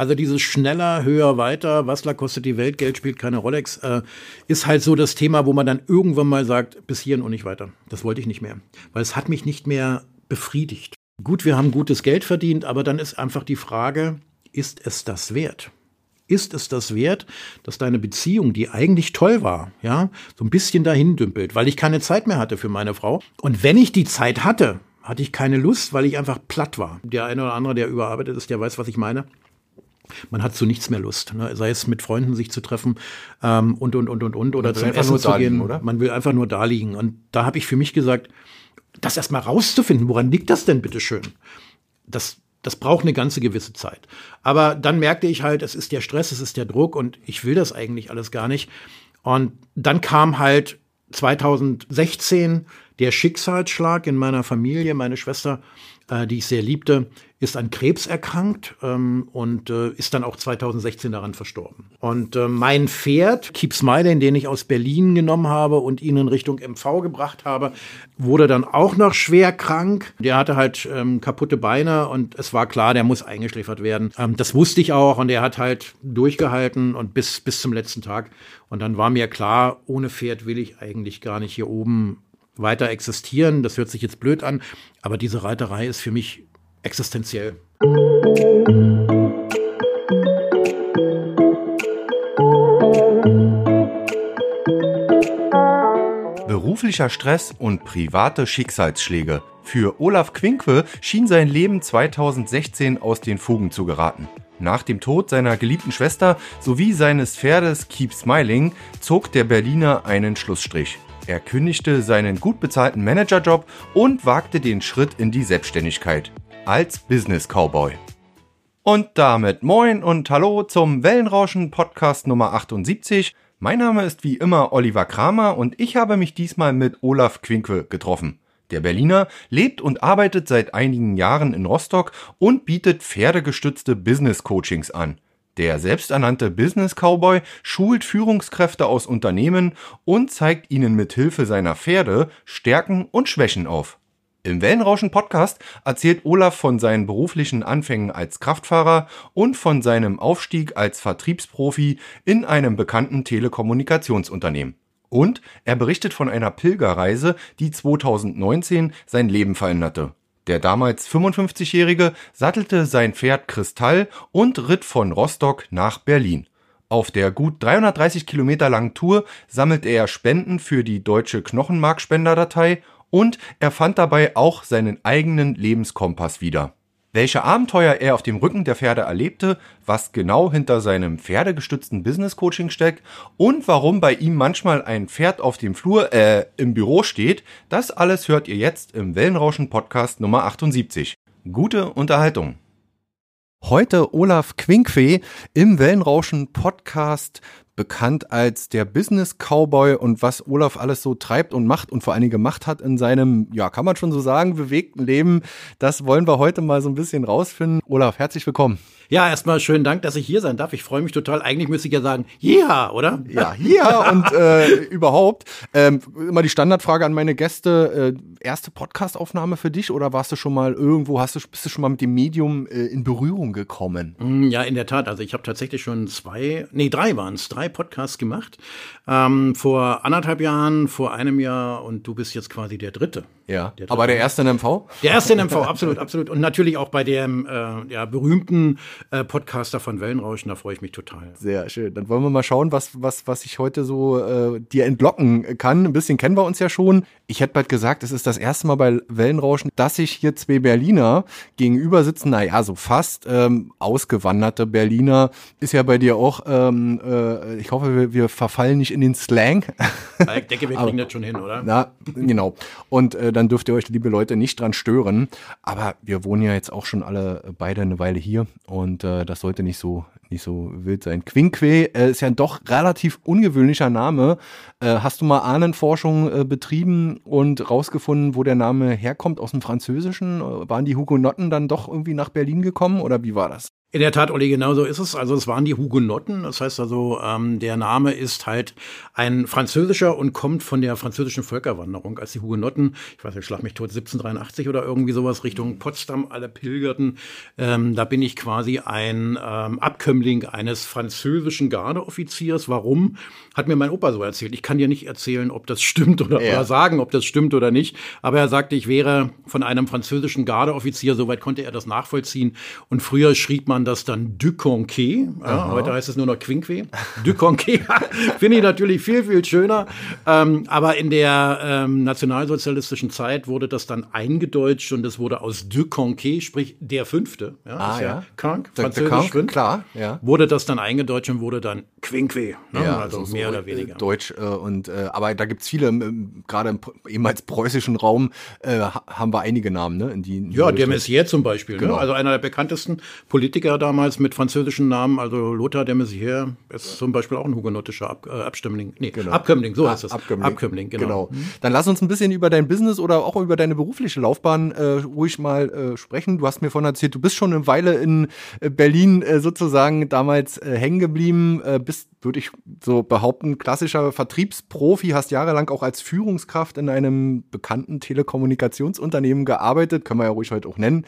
Also dieses schneller, höher, weiter, was kostet die Welt, Geld spielt keine Rolex, äh, ist halt so das Thema, wo man dann irgendwann mal sagt, bis hierhin und nicht weiter. Das wollte ich nicht mehr, weil es hat mich nicht mehr befriedigt. Gut, wir haben gutes Geld verdient, aber dann ist einfach die Frage, ist es das wert? Ist es das wert, dass deine Beziehung, die eigentlich toll war, ja, so ein bisschen dahin dümpelt, weil ich keine Zeit mehr hatte für meine Frau? Und wenn ich die Zeit hatte, hatte ich keine Lust, weil ich einfach platt war. Der eine oder andere, der überarbeitet ist, der weiß, was ich meine man hat zu nichts mehr Lust, ne? sei es mit Freunden sich zu treffen ähm, und und und und und oder zum Essen zu gehen. Oder? Man will einfach nur da liegen. Und da habe ich für mich gesagt, das erstmal rauszufinden, woran liegt das denn bitte schön? Das, das braucht eine ganze gewisse Zeit. Aber dann merkte ich halt, es ist der Stress, es ist der Druck und ich will das eigentlich alles gar nicht. Und dann kam halt 2016 der Schicksalsschlag in meiner Familie. Meine Schwester äh, die ich sehr liebte, ist an Krebs erkrankt ähm, und äh, ist dann auch 2016 daran verstorben. Und äh, mein Pferd, Keep Smiling, den ich aus Berlin genommen habe und ihn in Richtung MV gebracht habe, wurde dann auch noch schwer krank. Der hatte halt ähm, kaputte Beine und es war klar, der muss eingeschläfert werden. Ähm, das wusste ich auch und er hat halt durchgehalten und bis, bis zum letzten Tag. Und dann war mir klar, ohne Pferd will ich eigentlich gar nicht hier oben weiter existieren. Das hört sich jetzt blöd an, aber diese Reiterei ist für mich existenziell. Beruflicher Stress und private Schicksalsschläge. Für Olaf Quinkwe schien sein Leben 2016 aus den Fugen zu geraten. Nach dem Tod seiner geliebten Schwester sowie seines Pferdes Keep Smiling zog der Berliner einen Schlussstrich. Er kündigte seinen gut bezahlten Managerjob und wagte den Schritt in die Selbstständigkeit als Business Cowboy. Und damit moin und hallo zum Wellenrauschen Podcast Nummer 78. Mein Name ist wie immer Oliver Kramer und ich habe mich diesmal mit Olaf Quinke getroffen. Der Berliner lebt und arbeitet seit einigen Jahren in Rostock und bietet pferdegestützte Business Coachings an. Der selbsternannte Business Cowboy schult Führungskräfte aus Unternehmen und zeigt ihnen mit Hilfe seiner Pferde Stärken und Schwächen auf. Im Wellenrauschen Podcast erzählt Olaf von seinen beruflichen Anfängen als Kraftfahrer und von seinem Aufstieg als Vertriebsprofi in einem bekannten Telekommunikationsunternehmen. Und er berichtet von einer Pilgerreise, die 2019 sein Leben veränderte. Der damals 55-Jährige sattelte sein Pferd Kristall und ritt von Rostock nach Berlin. Auf der gut 330 Kilometer langen Tour sammelte er Spenden für die deutsche Knochenmarkspenderdatei und er fand dabei auch seinen eigenen Lebenskompass wieder welche Abenteuer er auf dem Rücken der Pferde erlebte, was genau hinter seinem pferdegestützten Business Coaching steckt und warum bei ihm manchmal ein Pferd auf dem Flur, äh, im Büro steht, das alles hört ihr jetzt im Wellenrauschen Podcast Nummer 78. Gute Unterhaltung. Heute Olaf Quinkwe im Wellenrauschen Podcast bekannt als der Business Cowboy und was Olaf alles so treibt und macht und vor allen Dingen gemacht hat in seinem, ja, kann man schon so sagen, bewegten Leben. Das wollen wir heute mal so ein bisschen rausfinden. Olaf, herzlich willkommen. Ja, erstmal schönen Dank, dass ich hier sein darf. Ich freue mich total. Eigentlich müsste ich ja sagen, ja, oder? Ja, ja und äh, überhaupt. Ähm, immer die Standardfrage an meine Gäste. Äh, erste Podcastaufnahme für dich oder warst du schon mal irgendwo, hast du, bist du schon mal mit dem Medium äh, in Berührung gekommen? Mm, ja, in der Tat. Also ich habe tatsächlich schon zwei, nee, drei waren es, drei Podcasts gemacht. Ähm, vor anderthalb Jahren, vor einem Jahr und du bist jetzt quasi der dritte. Ja, der aber der erste in MV? Der erste in MV, absolut, absolut. Und natürlich auch bei dem äh, ja, berühmten äh, Podcaster von Wellenrauschen, da freue ich mich total. Sehr schön. Dann wollen wir mal schauen, was, was, was ich heute so äh, dir entlocken kann. Ein bisschen kennen wir uns ja schon. Ich hätte bald gesagt, es ist das erste Mal bei Wellenrauschen, dass sich hier zwei Berliner gegenüber sitzen. Naja, so fast ähm, ausgewanderte Berliner. Ist ja bei dir auch, ähm, äh, ich hoffe, wir, wir verfallen nicht in den Slang. Ich denke, wir kriegen das schon hin, oder? Na, genau. Und äh, dann dürft ihr euch, liebe Leute, nicht dran stören. Aber wir wohnen ja jetzt auch schon alle beide eine Weile hier und äh, das sollte nicht so nicht so wild sein. Quinque äh, ist ja ein doch relativ ungewöhnlicher Name. Äh, hast du mal Ahnenforschung äh, betrieben und rausgefunden, wo der Name herkommt aus dem Französischen? Waren die Hugenotten dann doch irgendwie nach Berlin gekommen oder wie war das? In der Tat, Olli, genau so ist es. Also es waren die Hugenotten. Das heißt also, ähm, der Name ist halt ein französischer und kommt von der französischen Völkerwanderung, als die Hugenotten, ich weiß nicht, schlag mich tot, 1783 oder irgendwie sowas Richtung Potsdam alle pilgerten. Ähm, da bin ich quasi ein ähm, Abkömmling eines französischen Gardeoffiziers. Warum? Hat mir mein Opa so erzählt. Ich kann dir nicht erzählen, ob das stimmt oder, ja. oder sagen, ob das stimmt oder nicht. Aber er sagte, ich wäre von einem französischen Gardeoffizier, soweit konnte er das nachvollziehen. Und früher schrieb man man das dann Duconquet. Ja, heute heißt es nur noch Quinque. Duconquet finde ich natürlich viel, viel schöner. Ähm, aber in der ähm, nationalsozialistischen Zeit wurde das dann eingedeutscht und es wurde aus Duconquet, sprich der Fünfte. Ja, ah, ist ja. ja. Krank, französisch fünf, klar. Ja. Wurde das dann eingedeutscht und wurde dann Quinque. Ne? Ja, also so mehr so oder weniger. Deutsch. Äh, und, äh, aber da gibt es viele, äh, gerade im ehemals preußischen Raum, äh, haben wir einige Namen. Ne? In die, in die ja, der Messier zum Beispiel. Ne? Genau. Ne? Also einer der bekanntesten Politiker Politiker damals mit französischen Namen, also Lothar de Maizière ist zum Beispiel auch ein hugenottischer Ab, äh, Abstimmling. Nee, genau. Abkömmling, so heißt es. Abkömmling. Abkömmling, genau. genau. Mhm. Dann lass uns ein bisschen über dein Business oder auch über deine berufliche Laufbahn äh, ruhig mal äh, sprechen. Du hast mir vorhin erzählt, du bist schon eine Weile in äh, Berlin äh, sozusagen damals äh, hängen geblieben, bist würde ich so behaupten, klassischer Vertriebsprofi, hast jahrelang auch als Führungskraft in einem bekannten Telekommunikationsunternehmen gearbeitet, können wir ja ruhig heute auch nennen.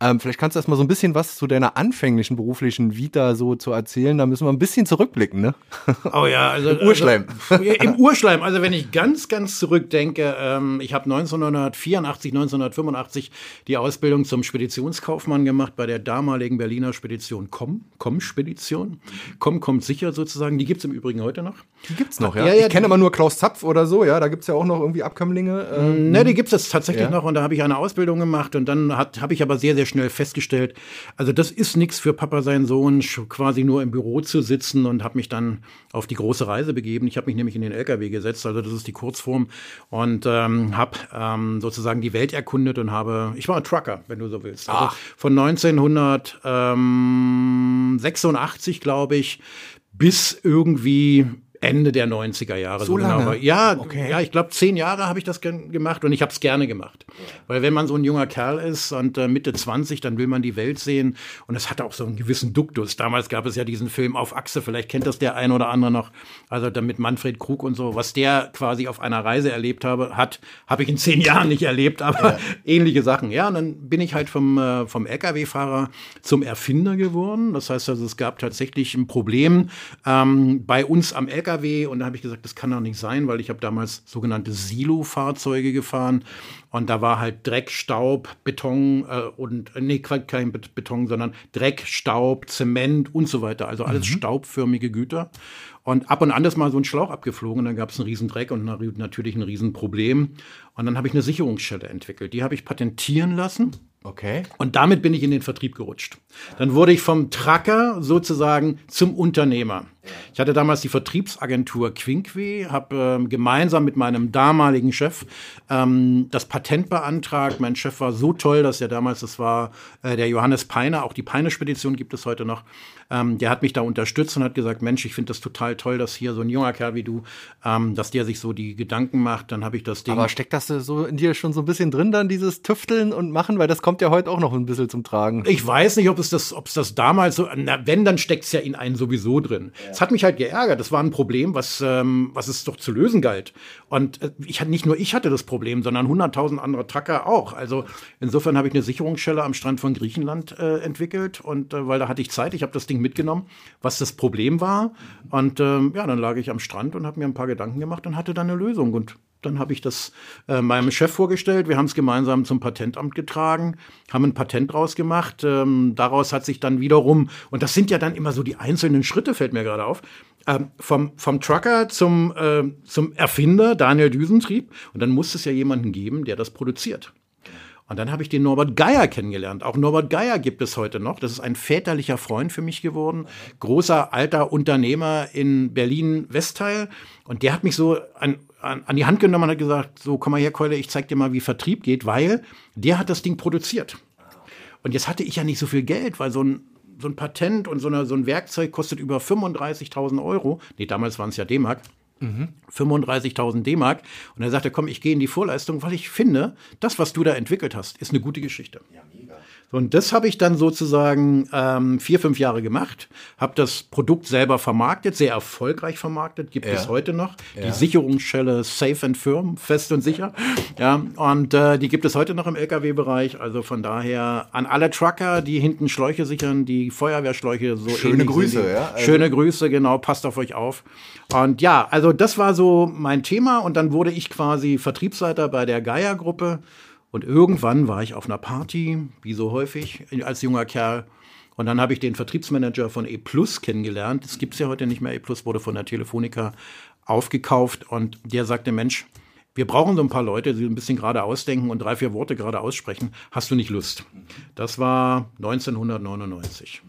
Ähm, vielleicht kannst du erst mal so ein bisschen was zu deiner anfänglichen beruflichen Vita so zu erzählen, da müssen wir ein bisschen zurückblicken, ne? Oh ja, also im Urschleim. Also, Im Urschleim, also wenn ich ganz, ganz zurückdenke, ähm, ich habe 1984, 1985 die Ausbildung zum Speditionskaufmann gemacht bei der damaligen Berliner Spedition Com, Com-Spedition. Com kommt sicher sozusagen sagen, die gibt es im Übrigen heute noch. Die gibt es noch, ja. ja, ja ich kenne immer nur Klaus Zapf oder so, ja, da gibt es ja auch noch irgendwie Abkömmlinge. Ähm. Ne, die gibt es tatsächlich ja. noch und da habe ich eine Ausbildung gemacht und dann habe ich aber sehr, sehr schnell festgestellt, also das ist nichts für Papa, seinen Sohn, quasi nur im Büro zu sitzen und habe mich dann auf die große Reise begeben. Ich habe mich nämlich in den LKW gesetzt, also das ist die Kurzform und ähm, habe ähm, sozusagen die Welt erkundet und habe, ich war ein Trucker, wenn du so willst. Also von 1986, glaube ich, bis irgendwie Ende der 90er Jahre. So, so genau. lange? Ja, okay. ja, ich glaube, zehn Jahre habe ich das gemacht und ich habe es gerne gemacht. Weil wenn man so ein junger Kerl ist und äh, Mitte 20, dann will man die Welt sehen und es hat auch so einen gewissen Duktus. Damals gab es ja diesen Film auf Achse, vielleicht kennt das der ein oder andere noch, also damit Manfred Krug und so, was der quasi auf einer Reise erlebt habe, hat, habe ich in zehn Jahren nicht erlebt, aber ja. ähnliche Sachen. Ja, und dann bin ich halt vom, äh, vom LKW-Fahrer zum Erfinder geworden. Das heißt also, es gab tatsächlich ein Problem ähm, bei uns am LKW LKW und da habe ich gesagt, das kann doch nicht sein, weil ich habe damals sogenannte Silo-Fahrzeuge gefahren und da war halt Dreck, Staub, Beton äh, und nee, kein Beton, sondern Dreck, Staub, Zement und so weiter. Also alles mhm. staubförmige Güter. Und ab und an ist mal so ein Schlauch abgeflogen und dann gab es einen riesen Dreck und natürlich ein riesen Problem. Und dann habe ich eine Sicherungsschelle entwickelt. Die habe ich patentieren lassen. Okay. Und damit bin ich in den Vertrieb gerutscht. Dann wurde ich vom Tracker sozusagen zum Unternehmer. Ich hatte damals die Vertriebsagentur Quinque, habe ähm, gemeinsam mit meinem damaligen Chef ähm, das Patent beantragt. Mein Chef war so toll, dass er damals, das war äh, der Johannes Peiner, auch die Peine-Spedition gibt es heute noch, ähm, der hat mich da unterstützt und hat gesagt, Mensch, ich finde das total toll, dass hier so ein junger Kerl wie du, ähm, dass der sich so die Gedanken macht. Dann habe ich das Ding. Aber steckt das so in dir schon so ein bisschen drin dann, dieses Tüfteln und Machen? Weil das kommt ja heute auch noch ein bisschen zum Tragen. Ich weiß nicht, ob es das, ob es das damals so, na, wenn, dann steckt es ja in einen sowieso drin. Es hat mich halt geärgert. Das war ein Problem, was, ähm, was es doch zu lösen galt. Und äh, ich hatte nicht nur ich hatte das Problem, sondern 100.000 andere Trucker auch. Also insofern habe ich eine Sicherungsschelle am Strand von Griechenland äh, entwickelt und äh, weil da hatte ich Zeit, ich habe das Ding mitgenommen, was das Problem war. Und ähm, ja, dann lag ich am Strand und habe mir ein paar Gedanken gemacht und hatte dann eine Lösung. Und dann habe ich das äh, meinem Chef vorgestellt. Wir haben es gemeinsam zum Patentamt getragen, haben ein Patent draus gemacht. Ähm, daraus hat sich dann wiederum, und das sind ja dann immer so die einzelnen Schritte, fällt mir gerade auf, ähm, vom, vom Trucker zum, äh, zum Erfinder, Daniel Düsentrieb. Und dann muss es ja jemanden geben, der das produziert. Und dann habe ich den Norbert Geier kennengelernt. Auch Norbert Geier gibt es heute noch. Das ist ein väterlicher Freund für mich geworden. Großer alter Unternehmer in Berlin-Westteil. Und der hat mich so an, an, an die Hand genommen und hat gesagt, so komm mal her, Keule, ich zeig dir mal, wie Vertrieb geht, weil der hat das Ding produziert. Und jetzt hatte ich ja nicht so viel Geld, weil so ein, so ein Patent und so, eine, so ein Werkzeug kostet über 35.000 Euro. Nee, damals waren es ja D-Mark. 35.000 D-Mark. Und er sagte, komm, ich gehe in die Vorleistung, weil ich finde, das, was du da entwickelt hast, ist eine gute Geschichte. Ja, mega. Und das habe ich dann sozusagen ähm, vier, fünf Jahre gemacht, habe das Produkt selber vermarktet, sehr erfolgreich vermarktet, gibt ja. es heute noch. Ja. Die Sicherungsschelle Safe and Firm, fest und sicher. Ja, und äh, die gibt es heute noch im Lkw-Bereich. Also von daher an alle Trucker, die hinten Schläuche sichern, die Feuerwehrschläuche so Schöne Grüße, ja. Also Schöne Grüße, genau, passt auf euch auf. Und ja, also das war so mein Thema und dann wurde ich quasi Vertriebsleiter bei der Gaia-Gruppe. Und irgendwann war ich auf einer Party, wie so häufig als junger Kerl. Und dann habe ich den Vertriebsmanager von E Plus kennengelernt. Das gibt es ja heute nicht mehr. E Plus wurde von der Telefonica aufgekauft. Und der sagte, Mensch, wir brauchen so ein paar Leute, die ein bisschen gerade ausdenken und drei, vier Worte gerade aussprechen. Hast du nicht Lust? Das war 1999.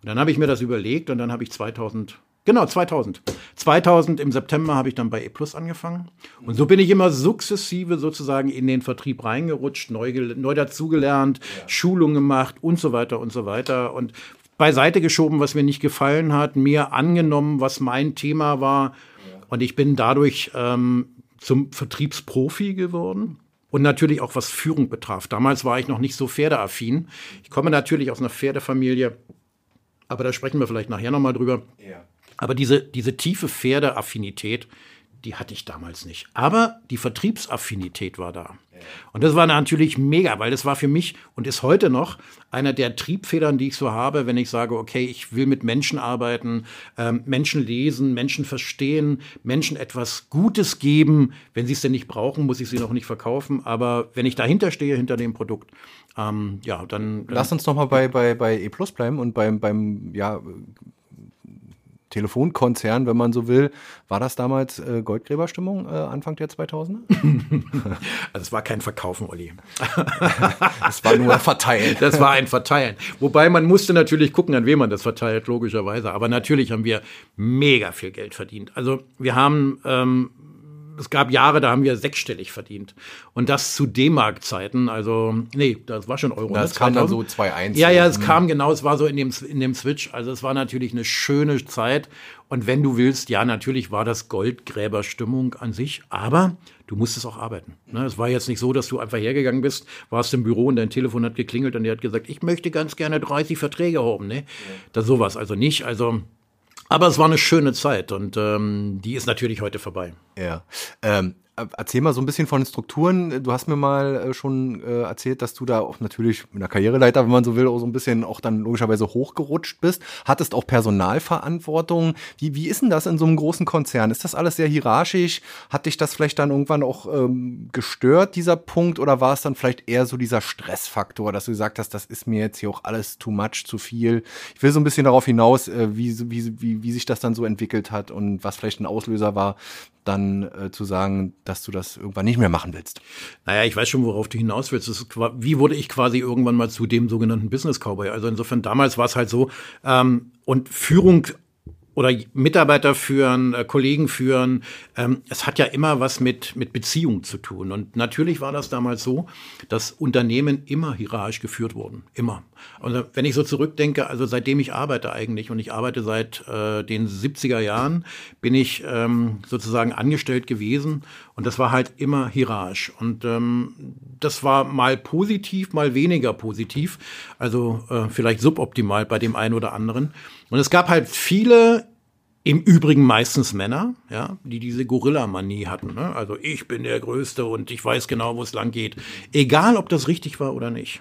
Und dann habe ich mir das überlegt und dann habe ich 2000 Genau, 2000. 2000 im September habe ich dann bei E Plus angefangen. Und so bin ich immer sukzessive sozusagen in den Vertrieb reingerutscht, neu, neu dazugelernt, ja. Schulungen gemacht und so weiter und so weiter. Und beiseite geschoben, was mir nicht gefallen hat, mir angenommen, was mein Thema war. Ja. Und ich bin dadurch ähm, zum Vertriebsprofi geworden. Und natürlich auch was Führung betraf. Damals war ich noch nicht so pferdeaffin. Ich komme natürlich aus einer Pferdefamilie, aber da sprechen wir vielleicht nachher nochmal drüber. Ja. Aber diese, diese tiefe Pferdeaffinität, die hatte ich damals nicht. Aber die Vertriebsaffinität war da. Und das war natürlich mega, weil das war für mich und ist heute noch einer der Triebfedern, die ich so habe, wenn ich sage, okay, ich will mit Menschen arbeiten, ähm, Menschen lesen, Menschen verstehen, Menschen etwas Gutes geben. Wenn sie es denn nicht brauchen, muss ich sie noch nicht verkaufen. Aber wenn ich dahinter stehe, hinter dem Produkt, ähm, ja, dann, dann. Lass uns noch mal bei, bei, bei E Plus bleiben und beim, beim ja, Telefonkonzern, wenn man so will. War das damals äh, Goldgräberstimmung äh, Anfang der 2000er? also es war kein Verkaufen, Olli. es war nur Verteilen. Das war ein Verteilen. Wobei man musste natürlich gucken, an wen man das verteilt, logischerweise. Aber natürlich haben wir mega viel Geld verdient. Also wir haben ähm, es gab Jahre, da haben wir sechsstellig verdient. Und das zu D-Mark-Zeiten, also, nee, das war schon Euro. Das ne? kam dann so 2-1. Ja, ja, es mhm. kam genau, es war so in dem, in dem Switch. Also es war natürlich eine schöne Zeit. Und wenn du willst, ja, natürlich war das Goldgräberstimmung an sich, aber du musstest auch arbeiten. Ne? Es war jetzt nicht so, dass du einfach hergegangen bist, warst im Büro und dein Telefon hat geklingelt und der hat gesagt, ich möchte ganz gerne 30 Verträge haben. Ne? Ja. Das sowas also nicht. Also aber es war eine schöne Zeit und ähm, die ist natürlich heute vorbei. Ja. Ähm, Erzähl mal so ein bisschen von den Strukturen. Du hast mir mal äh, schon äh, erzählt, dass du da auch natürlich in der Karriereleiter, wenn man so will, auch so ein bisschen auch dann logischerweise hochgerutscht bist. Hattest auch Personalverantwortung. Wie, wie ist denn das in so einem großen Konzern? Ist das alles sehr hierarchisch? Hat dich das vielleicht dann irgendwann auch ähm, gestört, dieser Punkt? Oder war es dann vielleicht eher so dieser Stressfaktor, dass du gesagt hast, das ist mir jetzt hier auch alles too much, zu viel? Ich will so ein bisschen darauf hinaus, äh, wie, wie, wie, wie sich das dann so entwickelt hat und was vielleicht ein Auslöser war, dann äh, zu sagen, dass du das irgendwann nicht mehr machen willst? Naja, ich weiß schon, worauf du hinaus willst. Ist, wie wurde ich quasi irgendwann mal zu dem sogenannten Business Cowboy? Also insofern, damals war es halt so, ähm, und Führung oder Mitarbeiter führen, äh, Kollegen führen. Ähm, es hat ja immer was mit, mit Beziehung zu tun. Und natürlich war das damals so, dass Unternehmen immer hierarchisch geführt wurden. Immer. Und wenn ich so zurückdenke, also seitdem ich arbeite eigentlich, und ich arbeite seit äh, den 70er Jahren, bin ich ähm, sozusagen angestellt gewesen. Und das war halt immer hierarchisch. Und ähm, das war mal positiv, mal weniger positiv. Also äh, vielleicht suboptimal bei dem einen oder anderen. Und es gab halt viele, im Übrigen meistens Männer, ja, die diese Gorilla-Manie hatten. Ne? Also ich bin der Größte und ich weiß genau, wo es lang geht. Egal, ob das richtig war oder nicht.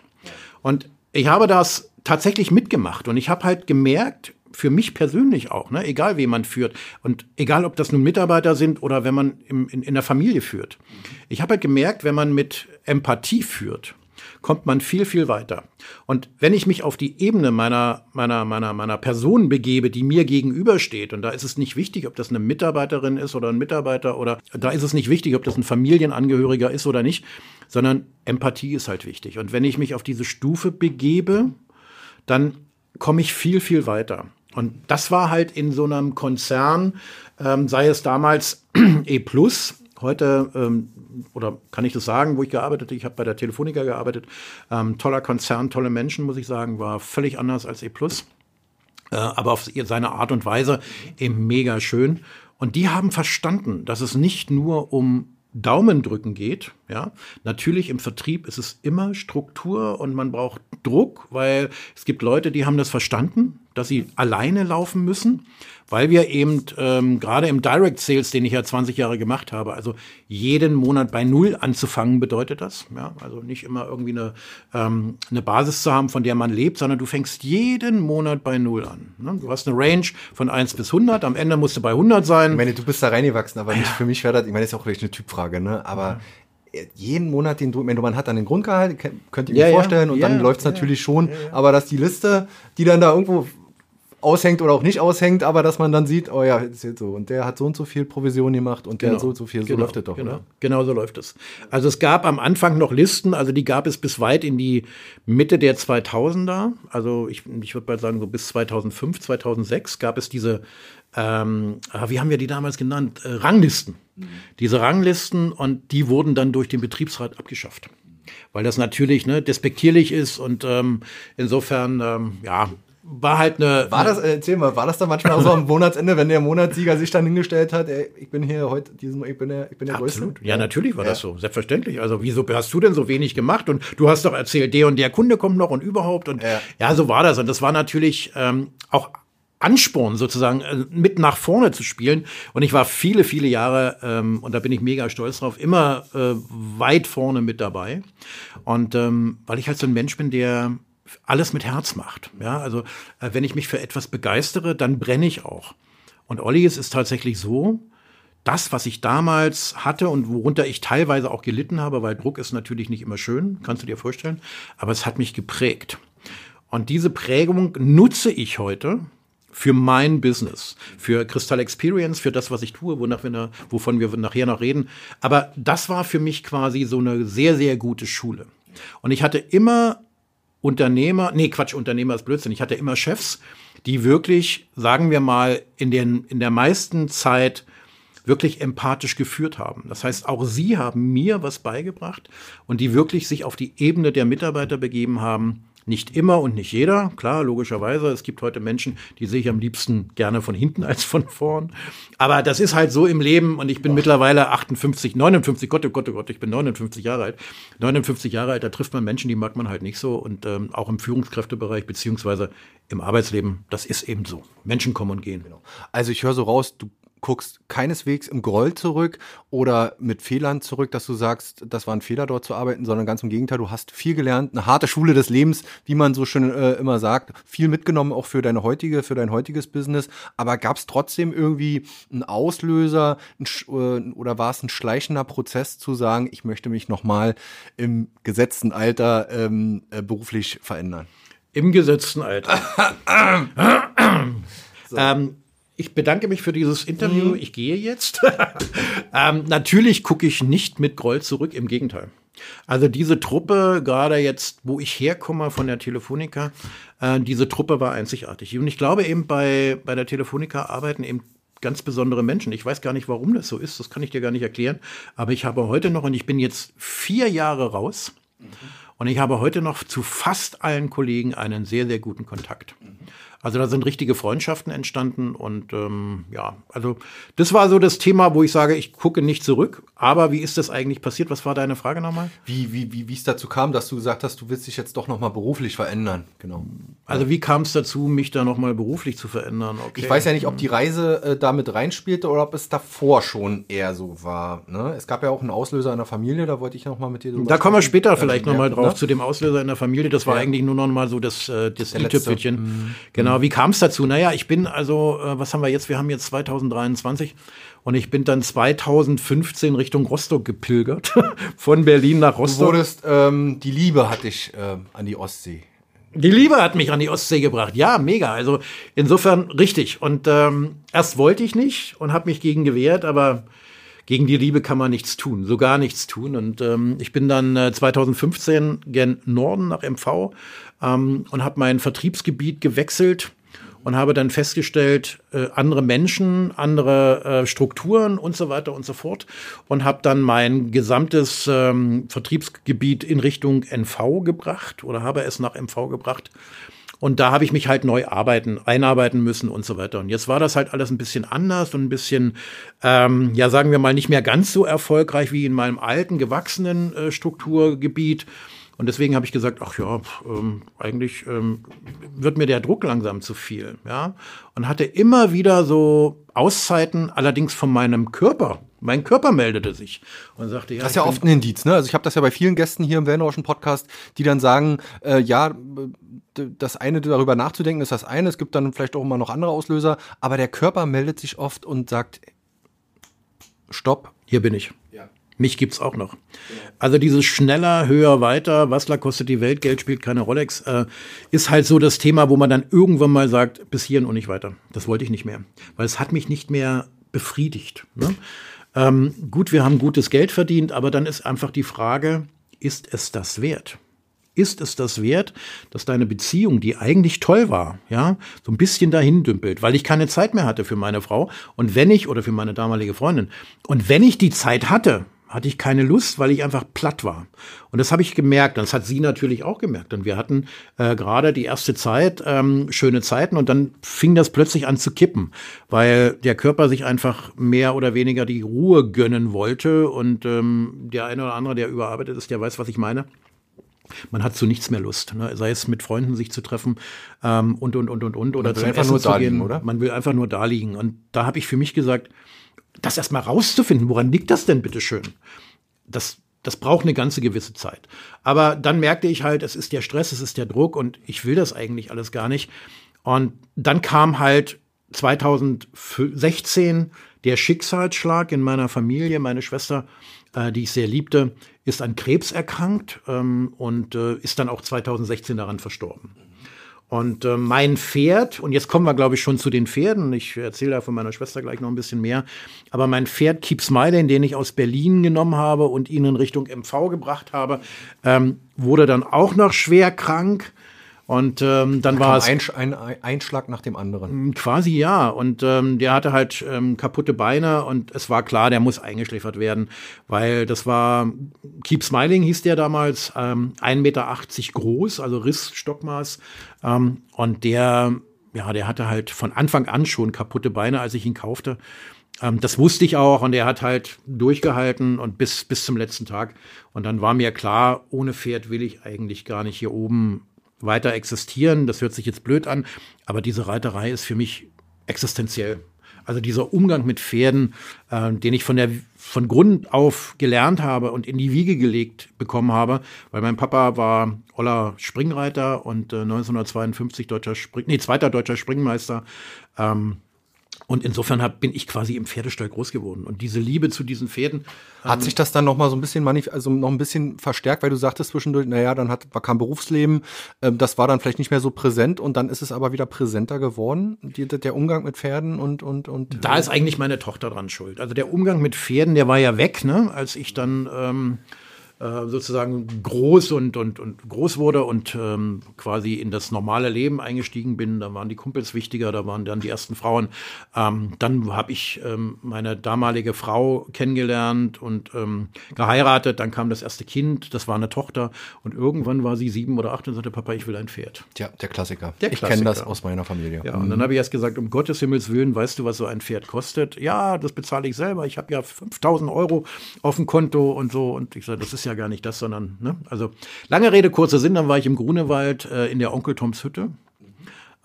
Und ich habe das tatsächlich mitgemacht und ich habe halt gemerkt, für mich persönlich auch, ne, egal wen man führt und egal ob das nun Mitarbeiter sind oder wenn man im, in, in der Familie führt. Ich habe halt gemerkt, wenn man mit Empathie führt, kommt man viel, viel weiter. Und wenn ich mich auf die Ebene meiner, meiner, meiner, meiner Person begebe, die mir gegenübersteht, und da ist es nicht wichtig, ob das eine Mitarbeiterin ist oder ein Mitarbeiter oder da ist es nicht wichtig, ob das ein Familienangehöriger ist oder nicht, sondern Empathie ist halt wichtig. Und wenn ich mich auf diese Stufe begebe, dann komme ich viel, viel weiter. Und das war halt in so einem Konzern, ähm, sei es damals E Plus, heute, ähm, oder kann ich das sagen, wo ich gearbeitet habe? Ich habe bei der Telefonica gearbeitet. Ähm, toller Konzern, tolle Menschen, muss ich sagen, war völlig anders als E. Äh, aber auf seine Art und Weise eben mega schön. Und die haben verstanden, dass es nicht nur um Daumendrücken geht. Ja, natürlich im Vertrieb ist es immer Struktur und man braucht Druck, weil es gibt Leute, die haben das verstanden, dass sie alleine laufen müssen weil wir eben ähm, gerade im Direct Sales, den ich ja 20 Jahre gemacht habe, also jeden Monat bei Null anzufangen, bedeutet das. Ja, also nicht immer irgendwie eine, ähm, eine Basis zu haben, von der man lebt, sondern du fängst jeden Monat bei Null an. Ne? Du hast eine Range von 1 bis 100, am Ende musst du bei 100 sein. Ich meine, du bist da reingewachsen, aber nicht für mich wäre das, ich meine, das ist auch vielleicht eine Typfrage, ne? aber ja jeden Monat den Druck, man hat dann den Grundgehalt, könnt ihr mir ja, vorstellen, ja, und dann läuft es natürlich schon, aber dass die Liste, die dann da irgendwo aushängt oder auch nicht aushängt, aber dass man dann sieht, oh ja, ist jetzt so. Und der hat so und so viel Provision gemacht und der genau, hat so und so viel. So genau, läuft es doch, genau, oder? Genau so läuft es. Also es gab am Anfang noch Listen, also die gab es bis weit in die Mitte der 2000er. Also ich, ich würde mal sagen, so bis 2005, 2006 gab es diese, ähm, ah, wie haben wir die damals genannt? Äh, Ranglisten. Mhm. Diese Ranglisten und die wurden dann durch den Betriebsrat abgeschafft weil das natürlich ne, despektierlich ist und ähm, insofern ähm, ja war halt eine. War das, äh, erzähl mal, war das dann manchmal auch so am Monatsende, wenn der Monatssieger sich dann hingestellt hat, ey, ich bin hier heute, diesen, ich bin der, ich bin der Absolut. Größte? Ja, natürlich war ja. das so, selbstverständlich. Also, wieso hast du denn so wenig gemacht? Und du hast doch erzählt, der und der Kunde kommt noch und überhaupt. Und ja, ja so war das. Und das war natürlich ähm, auch Ansporn sozusagen äh, mit nach vorne zu spielen. Und ich war viele, viele Jahre, ähm, und da bin ich mega stolz drauf, immer äh, weit vorne mit dabei. Und ähm, weil ich halt so ein Mensch bin, der alles mit Herz macht. Ja, also äh, wenn ich mich für etwas begeistere, dann brenne ich auch. Und Olli, es ist tatsächlich so, das, was ich damals hatte und worunter ich teilweise auch gelitten habe, weil Druck ist natürlich nicht immer schön, kannst du dir vorstellen, aber es hat mich geprägt. Und diese Prägung nutze ich heute für mein Business, für Crystal Experience, für das, was ich tue, wonach wir, wovon wir nachher noch reden. Aber das war für mich quasi so eine sehr, sehr gute Schule. Und ich hatte immer Unternehmer, nee, Quatsch, Unternehmer ist Blödsinn. Ich hatte immer Chefs, die wirklich, sagen wir mal, in, den, in der meisten Zeit wirklich empathisch geführt haben. Das heißt, auch sie haben mir was beigebracht und die wirklich sich auf die Ebene der Mitarbeiter begeben haben nicht immer und nicht jeder, klar, logischerweise. Es gibt heute Menschen, die sehe ich am liebsten gerne von hinten als von vorn. Aber das ist halt so im Leben und ich bin Boah. mittlerweile 58, 59, Gott, oh Gott, oh Gott, ich bin 59 Jahre alt. 59 Jahre alt, da trifft man Menschen, die mag man halt nicht so. Und ähm, auch im Führungskräftebereich beziehungsweise im Arbeitsleben, das ist eben so. Menschen kommen und gehen. Genau. Also ich höre so raus, du guckst keineswegs im Groll zurück oder mit Fehlern zurück, dass du sagst, das war ein Fehler dort zu arbeiten, sondern ganz im Gegenteil, du hast viel gelernt, eine harte Schule des Lebens, wie man so schön äh, immer sagt, viel mitgenommen auch für deine heutige, für dein heutiges Business. Aber gab es trotzdem irgendwie einen Auslöser ein, äh, oder war es ein schleichender Prozess zu sagen, ich möchte mich nochmal im gesetzten Alter ähm, äh, beruflich verändern? Im gesetzten Alter. so. ähm, ich bedanke mich für dieses Interview. Mhm. Ich gehe jetzt. ähm, natürlich gucke ich nicht mit Groll zurück, im Gegenteil. Also diese Truppe, gerade jetzt, wo ich herkomme von der Telefonica, äh, diese Truppe war einzigartig. Und ich glaube eben bei, bei der Telefonica arbeiten eben ganz besondere Menschen. Ich weiß gar nicht, warum das so ist, das kann ich dir gar nicht erklären. Aber ich habe heute noch, und ich bin jetzt vier Jahre raus, mhm. und ich habe heute noch zu fast allen Kollegen einen sehr, sehr guten Kontakt. Mhm. Also da sind richtige Freundschaften entstanden und ähm, ja, also das war so das Thema, wo ich sage, ich gucke nicht zurück. Aber wie ist das eigentlich passiert? Was war deine Frage nochmal? Wie wie wie wie es dazu kam, dass du gesagt hast, du willst dich jetzt doch nochmal beruflich verändern? Genau. Also wie kam es dazu, mich da nochmal beruflich zu verändern? Okay. Ich weiß ja nicht, ob die Reise äh, damit reinspielte oder ob es davor schon eher so war. Ne? Es gab ja auch einen Auslöser in der Familie, da wollte ich nochmal mit dir drüber Da kommen wir später vielleicht ähm, nochmal drauf ne? zu dem Auslöser in der Familie. Das war ja. eigentlich nur nochmal so das, äh, das i-Tüpfelchen. Mhm. Genau. Genau, wie kam es dazu? Naja, ich bin also, äh, was haben wir jetzt? Wir haben jetzt 2023 und ich bin dann 2015 Richtung Rostock gepilgert, von Berlin nach Rostock. Du wurdest, ähm, die Liebe hat dich äh, an die Ostsee. Die Liebe hat mich an die Ostsee gebracht. Ja, mega. Also insofern richtig. Und ähm, erst wollte ich nicht und habe mich gegen gewehrt, aber gegen die Liebe kann man nichts tun, so gar nichts tun. Und ähm, ich bin dann äh, 2015 gen Norden nach MV ähm, und habe mein Vertriebsgebiet gewechselt und habe dann festgestellt, äh, andere Menschen, andere äh, Strukturen und so weiter und so fort und habe dann mein gesamtes ähm, Vertriebsgebiet in Richtung NV gebracht oder habe es nach MV gebracht. Und da habe ich mich halt neu arbeiten, einarbeiten müssen und so weiter. Und jetzt war das halt alles ein bisschen anders und ein bisschen, ähm, ja, sagen wir mal, nicht mehr ganz so erfolgreich wie in meinem alten, gewachsenen äh, Strukturgebiet. Und deswegen habe ich gesagt, ach ja, ähm, eigentlich ähm, wird mir der Druck langsam zu viel. Ja? Und hatte immer wieder so Auszeiten, allerdings von meinem Körper. Mein Körper meldete sich und sagte, ja. Das ist ja oft ein Indiz, ne? Also ich habe das ja bei vielen Gästen hier im Wellenrauschen Podcast, die dann sagen, äh, ja, das eine darüber nachzudenken ist das eine, es gibt dann vielleicht auch immer noch andere Auslöser, aber der Körper meldet sich oft und sagt, stopp. Hier bin ich. Ja. Mich gibt's auch noch. Also dieses schneller, höher, weiter, was kostet die Welt, Geld spielt keine Rolex, äh, ist halt so das Thema, wo man dann irgendwann mal sagt, bis hierhin und nicht weiter. Das wollte ich nicht mehr, weil es hat mich nicht mehr befriedigt. Ne? Ähm, gut, wir haben gutes Geld verdient, aber dann ist einfach die Frage, ist es das wert? Ist es das wert, dass deine Beziehung, die eigentlich toll war, ja, so ein bisschen dahin dümpelt, weil ich keine Zeit mehr hatte für meine Frau und wenn ich oder für meine damalige Freundin und wenn ich die Zeit hatte, hatte ich keine Lust, weil ich einfach platt war. Und das habe ich gemerkt. Und das hat sie natürlich auch gemerkt. Und wir hatten äh, gerade die erste Zeit ähm, schöne Zeiten und dann fing das plötzlich an zu kippen, weil der Körper sich einfach mehr oder weniger die Ruhe gönnen wollte. Und ähm, der eine oder andere, der überarbeitet ist, der weiß, was ich meine. Man hat zu nichts mehr Lust, ne? sei es mit Freunden sich zu treffen ähm, und und und und und oder zum einfach Essen nur zu gehen. Liegen, oder? Man will einfach nur da liegen. Und da habe ich für mich gesagt, das erstmal rauszufinden, woran liegt das denn bitte schön? Das, das braucht eine ganze gewisse Zeit. Aber dann merkte ich halt, es ist der Stress, es ist der Druck und ich will das eigentlich alles gar nicht. Und dann kam halt 2016 der Schicksalsschlag in meiner Familie. Meine Schwester, äh, die ich sehr liebte, ist an Krebs erkrankt ähm, und äh, ist dann auch 2016 daran verstorben. Und äh, mein Pferd, und jetzt kommen wir, glaube ich, schon zu den Pferden. Ich erzähle da von meiner Schwester gleich noch ein bisschen mehr. Aber mein Pferd Keep Smiling, den ich aus Berlin genommen habe und ihn in Richtung MV gebracht habe, ähm, wurde dann auch noch schwer krank. Und ähm, dann da war es. Ein, ein, ein Einschlag nach dem anderen. Hm, quasi ja. Und ähm, der hatte halt ähm, kaputte Beine und es war klar, der muss eingeschläfert werden, weil das war Keep Smiling hieß der damals, ähm, 1,80 Meter groß, also Rissstockmaß. Ähm, und der, ja, der hatte halt von Anfang an schon kaputte Beine, als ich ihn kaufte. Ähm, das wusste ich auch und er hat halt durchgehalten und bis, bis zum letzten Tag. Und dann war mir klar, ohne Pferd will ich eigentlich gar nicht hier oben weiter existieren. Das hört sich jetzt blöd an, aber diese Reiterei ist für mich existenziell. Also dieser Umgang mit Pferden, äh, den ich von der von Grund auf gelernt habe und in die Wiege gelegt bekommen habe, weil mein Papa war Oller Springreiter und äh, 1952 deutscher Spring, nee, zweiter deutscher Springmeister. Ähm, und insofern hab, bin ich quasi im Pferdestall groß geworden. Und diese Liebe zu diesen Pferden. Hat ähm, sich das dann noch mal so ein bisschen, also noch ein bisschen verstärkt, weil du sagtest zwischendurch, naja, dann hat, war kein Berufsleben, ähm, das war dann vielleicht nicht mehr so präsent und dann ist es aber wieder präsenter geworden, die, der Umgang mit Pferden und, und, und. Da ist eigentlich meine Tochter dran schuld. Also der Umgang mit Pferden, der war ja weg, ne, als ich dann, ähm, äh, sozusagen groß und, und, und groß wurde und ähm, quasi in das normale Leben eingestiegen bin. Da waren die Kumpels wichtiger, da waren dann die ersten Frauen. Ähm, dann habe ich ähm, meine damalige Frau kennengelernt und ähm, geheiratet. Dann kam das erste Kind, das war eine Tochter. Und irgendwann war sie sieben oder acht und sagte, Papa, ich will ein Pferd. Tja, der Klassiker. Der ich kenne das aus meiner Familie. Ja, und dann habe ich erst gesagt, um Gottes Himmels Willen, weißt du, was so ein Pferd kostet? Ja, das bezahle ich selber. Ich habe ja 5000 Euro auf dem Konto und so. Und ich sage, das ist ja ja gar nicht das, sondern, ne? Also, lange Rede, kurzer Sinn, dann war ich im Grunewald äh, in der Onkel Toms Hütte.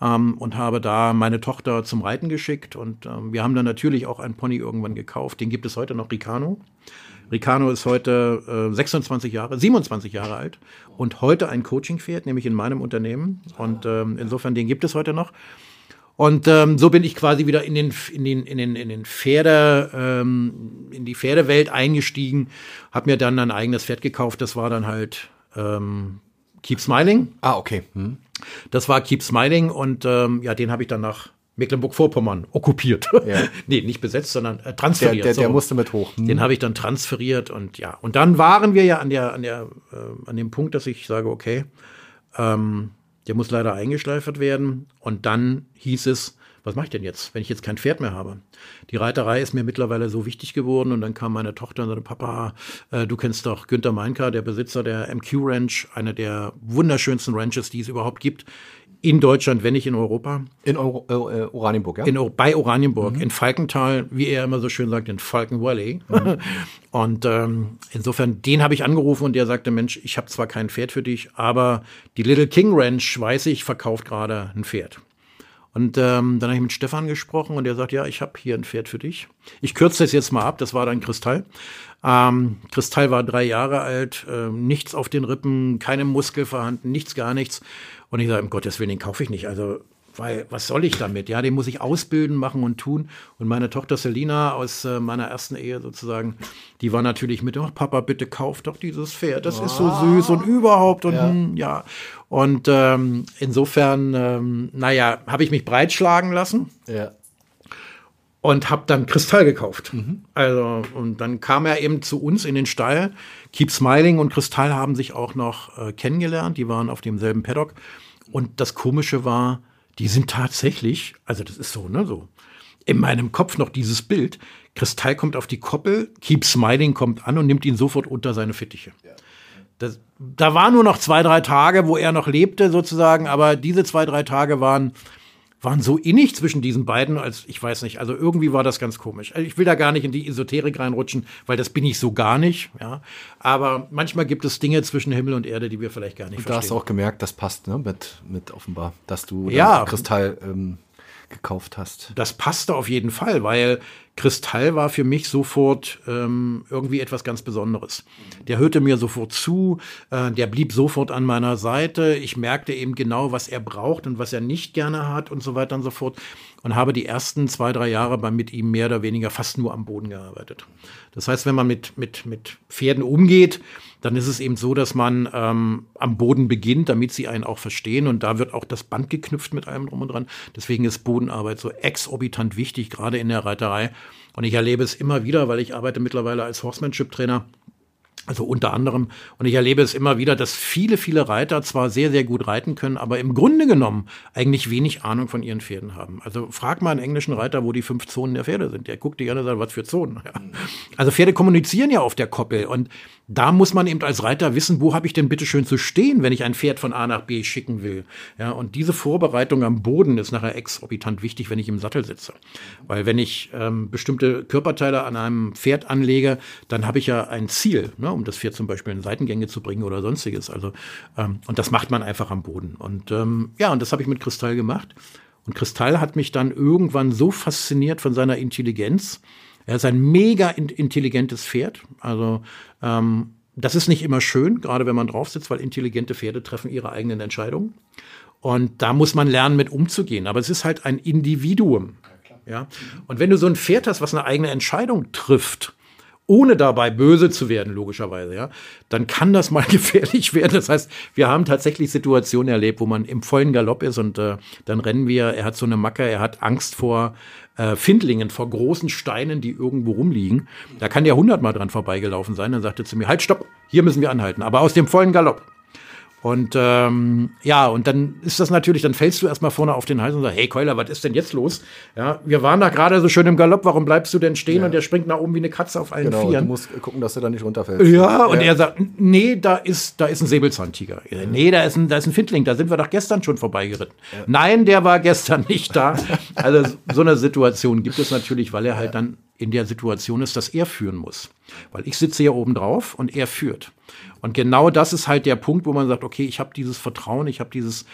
Ähm, und habe da meine Tochter zum Reiten geschickt. Und ähm, wir haben dann natürlich auch einen Pony irgendwann gekauft. Den gibt es heute noch, Ricano. Ricano ist heute äh, 26 Jahre, 27 Jahre alt und heute ein Coaching-Pferd, nämlich in meinem Unternehmen. Und ähm, insofern, den gibt es heute noch. Und ähm, so bin ich quasi wieder in den, in den, in den, in den Pferde, ähm, in die Pferdewelt eingestiegen, habe mir dann ein eigenes Pferd gekauft. Das war dann halt ähm, Keep Smiling. Ah, okay. Hm. Das war Keep Smiling und ähm, ja, den habe ich dann nach Mecklenburg-Vorpommern okkupiert. Ja. nee, nicht besetzt, sondern äh, transferiert. Der, der, der musste mit hoch. Hm. Den habe ich dann transferiert und ja. Und dann waren wir ja an der, an der, äh, an dem Punkt, dass ich sage, okay, ähm, der muss leider eingeschleifert werden. Und dann hieß es, was mache ich denn jetzt, wenn ich jetzt kein Pferd mehr habe? Die Reiterei ist mir mittlerweile so wichtig geworden und dann kam meine Tochter und sagte, Papa, äh, du kennst doch Günther Meinka, der Besitzer der MQ Ranch, eine der wunderschönsten Ranches, die es überhaupt gibt in Deutschland, wenn nicht in Europa. In Euro, äh, äh Oranienburg, ja? In, bei Oranienburg, mhm. in Falkenthal, wie er immer so schön sagt, in Falken Valley. Mhm. Und ähm, insofern, den habe ich angerufen und der sagte, Mensch, ich habe zwar kein Pferd für dich, aber die Little King Ranch, weiß ich, verkauft gerade ein Pferd. Und ähm, dann habe ich mit Stefan gesprochen und er sagt, ja, ich habe hier ein Pferd für dich. Ich kürze das jetzt mal ab, das war dann Kristall. Ähm, Kristall war drei Jahre alt, äh, nichts auf den Rippen, keine Muskel vorhanden, nichts, gar nichts. Und ich sage, um Gottes Willen, den kaufe ich nicht. Also weil was soll ich damit? Ja, den muss ich ausbilden, machen und tun. Und meine Tochter Selina aus äh, meiner ersten Ehe sozusagen, die war natürlich mit, oh, Papa, bitte kauf doch dieses Pferd, das oh. ist so ah. süß und überhaupt und ja. Hm, ja. Und ähm, insofern, ähm, naja, habe ich mich breitschlagen lassen. Ja. Und habe dann Kristall gekauft. Mhm. Also, und dann kam er eben zu uns in den Stall. Keep Smiling und Kristall haben sich auch noch äh, kennengelernt. Die waren auf demselben Paddock. Und das Komische war, die sind tatsächlich, also das ist so, ne, so in meinem Kopf noch dieses Bild. Kristall kommt auf die Koppel, Keep Smiling kommt an und nimmt ihn sofort unter seine Fittiche. Das, da war nur noch zwei, drei Tage, wo er noch lebte sozusagen, aber diese zwei, drei Tage waren waren so innig zwischen diesen beiden, als ich weiß nicht, also irgendwie war das ganz komisch. Also ich will da gar nicht in die Esoterik reinrutschen, weil das bin ich so gar nicht, ja. Aber manchmal gibt es Dinge zwischen Himmel und Erde, die wir vielleicht gar nicht und verstehen. Da hast du auch gemerkt, das passt, ne, mit, mit offenbar, dass du ja. Kristall ähm, gekauft hast. Das passte auf jeden Fall, weil Kristall war für mich sofort ähm, irgendwie etwas ganz Besonderes. Der hörte mir sofort zu, äh, der blieb sofort an meiner Seite. Ich merkte eben genau, was er braucht und was er nicht gerne hat und so weiter und so fort. Und habe die ersten zwei, drei Jahre mit ihm mehr oder weniger fast nur am Boden gearbeitet. Das heißt, wenn man mit, mit, mit Pferden umgeht, dann ist es eben so, dass man ähm, am Boden beginnt, damit sie einen auch verstehen. Und da wird auch das Band geknüpft mit allem drum und dran. Deswegen ist Bodenarbeit so exorbitant wichtig, gerade in der Reiterei. Und ich erlebe es immer wieder, weil ich arbeite mittlerweile als Horsemanship-Trainer also unter anderem. Und ich erlebe es immer wieder, dass viele, viele Reiter zwar sehr, sehr gut reiten können, aber im Grunde genommen eigentlich wenig Ahnung von ihren Pferden haben. Also frag mal einen englischen Reiter, wo die fünf Zonen der Pferde sind. Der guckt dir gerne und sagt, was für Zonen. Ja. Also Pferde kommunizieren ja auf der Koppel. Und da muss man eben als Reiter wissen, wo habe ich denn bitte schön zu stehen, wenn ich ein Pferd von A nach B schicken will. Ja, und diese Vorbereitung am Boden ist nachher exorbitant wichtig, wenn ich im Sattel sitze. Weil wenn ich ähm, bestimmte Körperteile an einem Pferd anlege, dann habe ich ja ein Ziel, ne, um das Pferd zum Beispiel in Seitengänge zu bringen oder sonstiges. Also, ähm, und das macht man einfach am Boden. Und ähm, ja, und das habe ich mit Kristall gemacht. Und Kristall hat mich dann irgendwann so fasziniert von seiner Intelligenz, er ist ein mega intelligentes Pferd. Also ähm, das ist nicht immer schön, gerade wenn man drauf sitzt, weil intelligente Pferde treffen ihre eigenen Entscheidungen. Und da muss man lernen, mit umzugehen. Aber es ist halt ein Individuum. Ja. Und wenn du so ein Pferd hast, was eine eigene Entscheidung trifft, ohne dabei böse zu werden, logischerweise, ja, dann kann das mal gefährlich werden. Das heißt, wir haben tatsächlich Situationen erlebt, wo man im vollen Galopp ist und äh, dann rennen wir, er hat so eine Macke, er hat Angst vor äh, Findlingen, vor großen Steinen, die irgendwo rumliegen. Da kann der hundertmal dran vorbeigelaufen sein. Dann sagte zu mir, halt, stopp, hier müssen wir anhalten, aber aus dem vollen Galopp. Und ähm, ja, und dann ist das natürlich, dann fällst du erstmal vorne auf den Hals und sagst, hey Keuler, was ist denn jetzt los? Ja, wir waren da gerade so schön im Galopp, warum bleibst du denn stehen? Ja. Und der springt nach oben wie eine Katze auf allen genau, Vieren. Du musst gucken, dass du da nicht runterfällst. Ja, ja, und er sagt, nee, da ist, da ist ein Säbelzahntiger. Ja. Nee, da ist ein, da ist ein Findling, da sind wir doch gestern schon vorbeigeritten. Nein, der war gestern nicht da. Also so eine Situation gibt es natürlich, weil er halt dann in der Situation ist, dass er führen muss. Weil ich sitze hier oben drauf und er führt. Und genau das ist halt der Punkt, wo man sagt, okay, ich habe dieses Vertrauen, ich habe dieses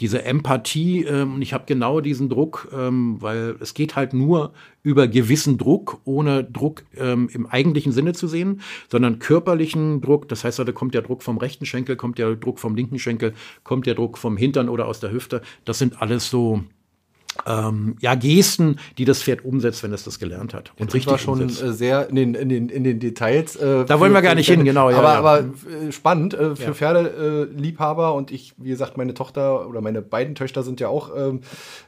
diese Empathie ähm, und ich habe genau diesen Druck, ähm, weil es geht halt nur über gewissen Druck, ohne Druck ähm, im eigentlichen Sinne zu sehen, sondern körperlichen Druck. Das heißt, da kommt der Druck vom rechten Schenkel, kommt der Druck vom linken Schenkel, kommt der Druck vom Hintern oder aus der Hüfte. Das sind alles so ähm, ja, Gesten, die das Pferd umsetzt, wenn es das gelernt hat. Und Jetzt richtig war schon umsetzt. Äh, sehr in den, in den, in den Details. Äh, da wollen wir gar nicht hin, genau. Ja, aber, ja. aber äh, spannend äh, für ja. Pferdeliebhaber und ich, wie gesagt, meine Tochter oder meine beiden Töchter sind ja auch ähm,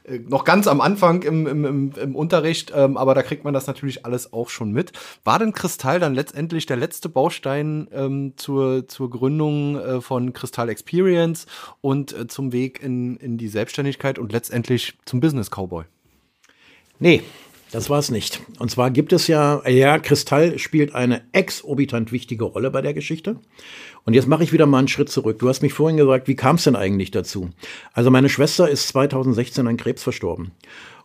äh, noch ganz am Anfang im, im, im, im Unterricht, ähm, aber da kriegt man das natürlich alles auch schon mit. War denn Kristall dann letztendlich der letzte Baustein ähm, zur, zur Gründung äh, von Kristall Experience und äh, zum Weg in, in die Selbstständigkeit und letztendlich zum Business? Business Cowboy? Nee, das war es nicht. Und zwar gibt es ja, ja, Kristall spielt eine exorbitant wichtige Rolle bei der Geschichte. Und jetzt mache ich wieder mal einen Schritt zurück. Du hast mich vorhin gesagt, wie kam es denn eigentlich dazu? Also meine Schwester ist 2016 an Krebs verstorben.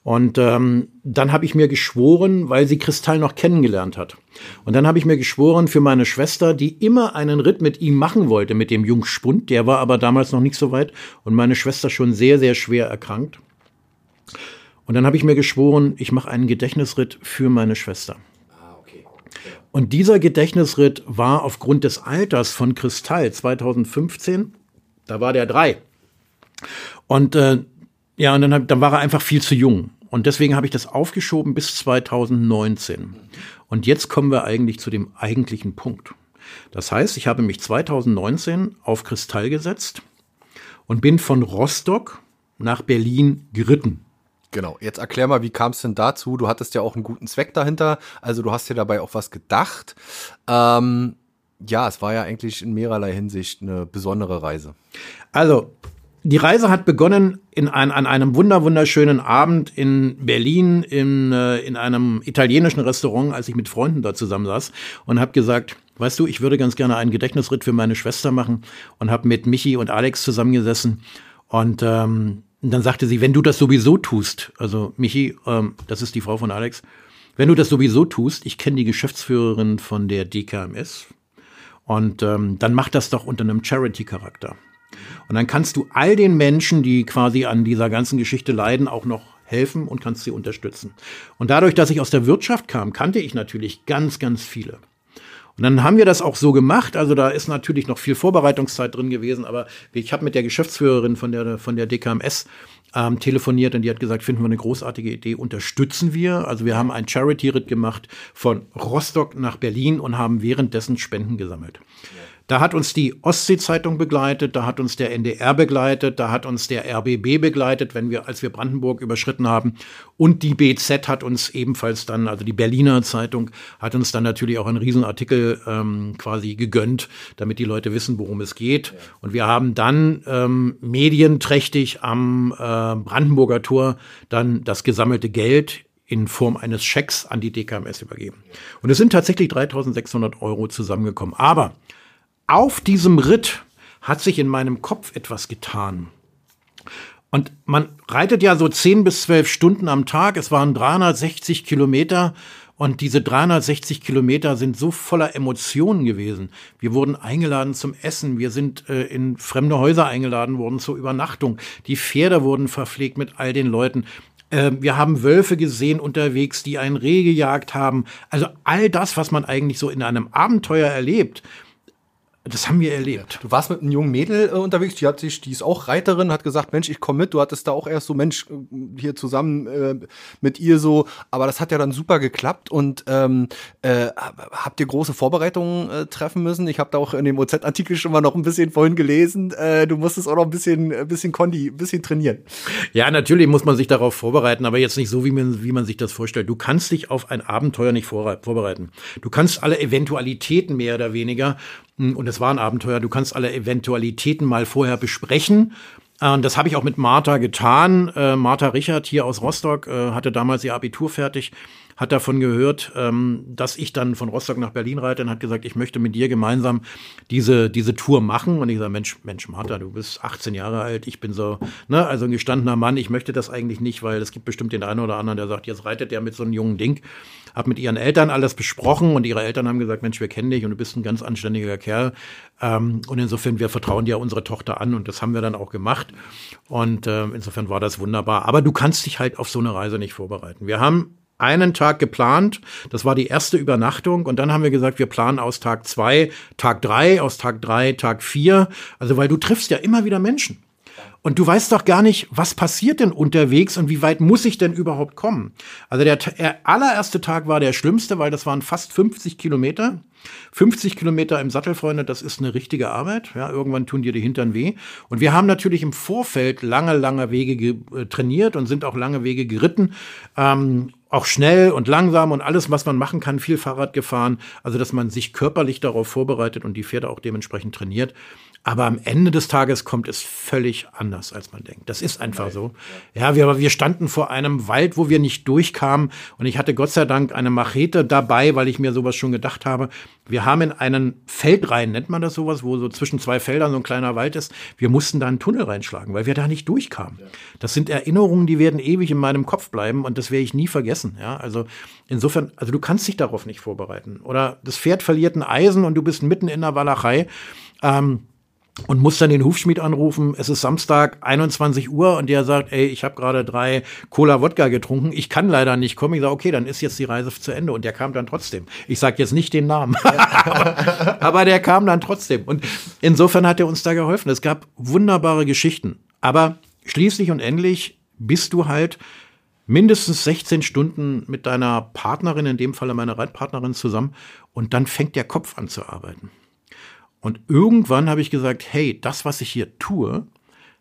Und ähm, dann habe ich mir geschworen, weil sie Kristall noch kennengelernt hat. Und dann habe ich mir geschworen für meine Schwester, die immer einen Ritt mit ihm machen wollte, mit dem Jungspund. Der war aber damals noch nicht so weit und meine Schwester schon sehr, sehr schwer erkrankt. Und dann habe ich mir geschworen, ich mache einen Gedächtnisritt für meine Schwester. Ah, und dieser Gedächtnisritt war aufgrund des Alters von Kristall 2015, da war der drei. Und äh, ja, und dann, dann war er einfach viel zu jung. Und deswegen habe ich das aufgeschoben bis 2019. Und jetzt kommen wir eigentlich zu dem eigentlichen Punkt. Das heißt, ich habe mich 2019 auf Kristall gesetzt und bin von Rostock nach Berlin geritten. Genau, jetzt erklär mal, wie kam es denn dazu? Du hattest ja auch einen guten Zweck dahinter, also du hast dir dabei auch was gedacht. Ähm, ja, es war ja eigentlich in mehrerlei Hinsicht eine besondere Reise. Also, die Reise hat begonnen in ein, an einem wunder wunderschönen Abend in Berlin in, äh, in einem italienischen Restaurant, als ich mit Freunden da zusammensaß und habe gesagt, weißt du, ich würde ganz gerne einen Gedächtnisritt für meine Schwester machen und habe mit Michi und Alex zusammengesessen und ähm, dann sagte sie, wenn du das sowieso tust, also Michi, ähm, das ist die Frau von Alex, wenn du das sowieso tust, ich kenne die Geschäftsführerin von der DKMS und ähm, dann mach das doch unter einem Charity-Charakter. Und dann kannst du all den Menschen, die quasi an dieser ganzen Geschichte leiden, auch noch helfen und kannst sie unterstützen. Und dadurch, dass ich aus der Wirtschaft kam, kannte ich natürlich ganz, ganz viele. Und dann haben wir das auch so gemacht. Also da ist natürlich noch viel Vorbereitungszeit drin gewesen, aber ich habe mit der Geschäftsführerin von der, von der DKMS ähm, telefoniert und die hat gesagt, finden wir eine großartige Idee, unterstützen wir. Also wir haben einen Charity-Ritt gemacht von Rostock nach Berlin und haben währenddessen Spenden gesammelt. Ja. Da hat uns die Ostsee-Zeitung begleitet, da hat uns der NDR begleitet, da hat uns der RBB begleitet, wenn wir, als wir Brandenburg überschritten haben. Und die BZ hat uns ebenfalls dann, also die Berliner Zeitung, hat uns dann natürlich auch einen Riesenartikel ähm, quasi gegönnt, damit die Leute wissen, worum es geht. Ja. Und wir haben dann ähm, medienträchtig am äh, Brandenburger Tor dann das gesammelte Geld in Form eines Schecks an die DKMS übergeben. Und es sind tatsächlich 3600 Euro zusammengekommen. Aber auf diesem Ritt hat sich in meinem Kopf etwas getan. Und man reitet ja so 10 bis 12 Stunden am Tag. Es waren 360 Kilometer. Und diese 360 Kilometer sind so voller Emotionen gewesen. Wir wurden eingeladen zum Essen. Wir sind äh, in fremde Häuser eingeladen worden zur Übernachtung. Die Pferde wurden verpflegt mit all den Leuten. Äh, wir haben Wölfe gesehen unterwegs, die ein Reh gejagt haben. Also all das, was man eigentlich so in einem Abenteuer erlebt. Das haben wir erlebt. Du warst mit einem jungen Mädel äh, unterwegs, die hat sich, die ist auch Reiterin, hat gesagt, Mensch, ich komme mit. Du hattest da auch erst so, Mensch, äh, hier zusammen äh, mit ihr so, aber das hat ja dann super geklappt und ähm, äh, habt ihr große Vorbereitungen äh, treffen müssen? Ich habe da auch in dem OZ-Artikel schon mal noch ein bisschen vorhin gelesen. Äh, du musstest auch noch ein bisschen, ein bisschen Kondi, ein bisschen trainieren. Ja, natürlich muss man sich darauf vorbereiten, aber jetzt nicht so, wie man, wie man sich das vorstellt. Du kannst dich auf ein Abenteuer nicht vorbereiten. Du kannst alle Eventualitäten mehr oder weniger hm, und es war ein Abenteuer. Du kannst alle Eventualitäten mal vorher besprechen. Das habe ich auch mit Martha getan. Äh, Martha Richard hier aus Rostock äh, hatte damals ihr Abitur fertig hat davon gehört, ähm, dass ich dann von Rostock nach Berlin reite und hat gesagt, ich möchte mit dir gemeinsam diese, diese Tour machen. Und ich sage, Mensch, Mensch, Martha, du bist 18 Jahre alt, ich bin so, ne, also ein gestandener Mann, ich möchte das eigentlich nicht, weil es gibt bestimmt den einen oder anderen, der sagt, jetzt reitet der mit so einem jungen Ding. Hab mit ihren Eltern alles besprochen und ihre Eltern haben gesagt, Mensch, wir kennen dich und du bist ein ganz anständiger Kerl. Ähm, und insofern, wir vertrauen dir unsere Tochter an und das haben wir dann auch gemacht. Und äh, insofern war das wunderbar. Aber du kannst dich halt auf so eine Reise nicht vorbereiten. Wir haben einen Tag geplant. Das war die erste Übernachtung. Und dann haben wir gesagt, wir planen aus Tag zwei, Tag drei, aus Tag drei, Tag vier. Also, weil du triffst ja immer wieder Menschen. Und du weißt doch gar nicht, was passiert denn unterwegs und wie weit muss ich denn überhaupt kommen? Also der, der allererste Tag war der schlimmste, weil das waren fast 50 Kilometer. 50 Kilometer im Sattel, Freunde, das ist eine richtige Arbeit. Ja, irgendwann tun dir die Hintern weh. Und wir haben natürlich im Vorfeld lange, lange Wege äh, trainiert und sind auch lange Wege geritten. Ähm, auch schnell und langsam und alles, was man machen kann, viel Fahrrad gefahren. Also, dass man sich körperlich darauf vorbereitet und die Pferde auch dementsprechend trainiert. Aber am Ende des Tages kommt es völlig anders, als man denkt. Das ist einfach so. Ja, wir, wir standen vor einem Wald, wo wir nicht durchkamen. Und ich hatte Gott sei Dank eine Machete dabei, weil ich mir sowas schon gedacht habe. Wir haben in einen Feld rein, nennt man das sowas, wo so zwischen zwei Feldern so ein kleiner Wald ist. Wir mussten da einen Tunnel reinschlagen, weil wir da nicht durchkamen. Das sind Erinnerungen, die werden ewig in meinem Kopf bleiben und das werde ich nie vergessen. Ja, also insofern, also du kannst dich darauf nicht vorbereiten. Oder das Pferd verliert ein Eisen und du bist mitten in der Walachei. Ähm, und muss dann den Hufschmied anrufen. Es ist Samstag 21 Uhr und der sagt, ey, ich habe gerade drei Cola Wodka getrunken. Ich kann leider nicht kommen. Ich sage, okay, dann ist jetzt die Reise zu Ende und der kam dann trotzdem. Ich sage jetzt nicht den Namen, aber, aber der kam dann trotzdem. Und insofern hat er uns da geholfen. Es gab wunderbare Geschichten. Aber schließlich und endlich bist du halt mindestens 16 Stunden mit deiner Partnerin, in dem Falle meiner Reitpartnerin zusammen und dann fängt der Kopf an zu arbeiten. Und irgendwann habe ich gesagt, hey, das, was ich hier tue,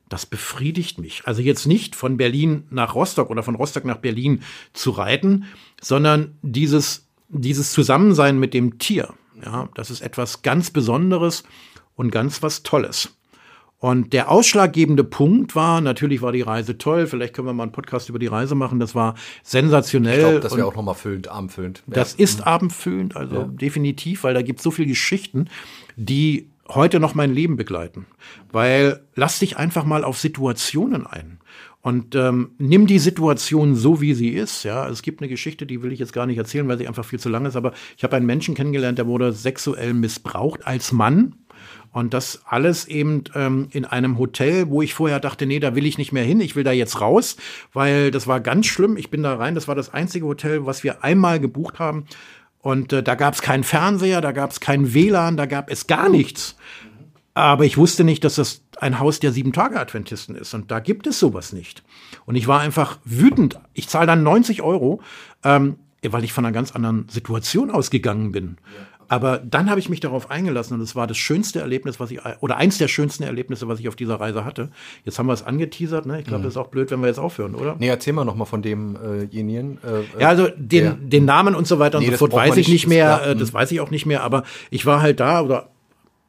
das befriedigt mich. Also jetzt nicht von Berlin nach Rostock oder von Rostock nach Berlin zu reiten, sondern dieses, dieses Zusammensein mit dem Tier. Ja, das ist etwas ganz Besonderes und ganz was Tolles. Und der ausschlaggebende Punkt war, natürlich war die Reise toll, vielleicht können wir mal einen Podcast über die Reise machen, das war sensationell. Ich glaube, das wäre auch nochmal füllend, abendfüllend. Das ist abendfüllend, also ja. definitiv, weil da gibt es so viele Geschichten die heute noch mein Leben begleiten. Weil lass dich einfach mal auf Situationen ein. Und ähm, nimm die Situation so, wie sie ist. Ja, es gibt eine Geschichte, die will ich jetzt gar nicht erzählen, weil sie einfach viel zu lang ist. Aber ich habe einen Menschen kennengelernt, der wurde sexuell missbraucht als Mann. Und das alles eben ähm, in einem Hotel, wo ich vorher dachte, nee, da will ich nicht mehr hin, ich will da jetzt raus, weil das war ganz schlimm. Ich bin da rein, das war das einzige Hotel, was wir einmal gebucht haben. Und äh, da gab es keinen Fernseher, da gab es kein WLAN, da gab es gar nichts. Aber ich wusste nicht, dass das ein Haus der Sieben-Tage-Adventisten ist. Und da gibt es sowas nicht. Und ich war einfach wütend. Ich zahle dann 90 Euro, ähm, weil ich von einer ganz anderen Situation ausgegangen bin. Aber dann habe ich mich darauf eingelassen und es war das schönste Erlebnis, was ich, oder eins der schönsten Erlebnisse, was ich auf dieser Reise hatte. Jetzt haben wir es angeteasert, ne? Ich glaube, mhm. das ist auch blöd, wenn wir jetzt aufhören, oder? Nee, erzähl mal nochmal von demjenigen. Äh, äh, ja, also den, den Namen und so weiter nee, und so fort weiß ich nicht mehr, äh, das weiß ich auch nicht mehr, aber ich war halt da oder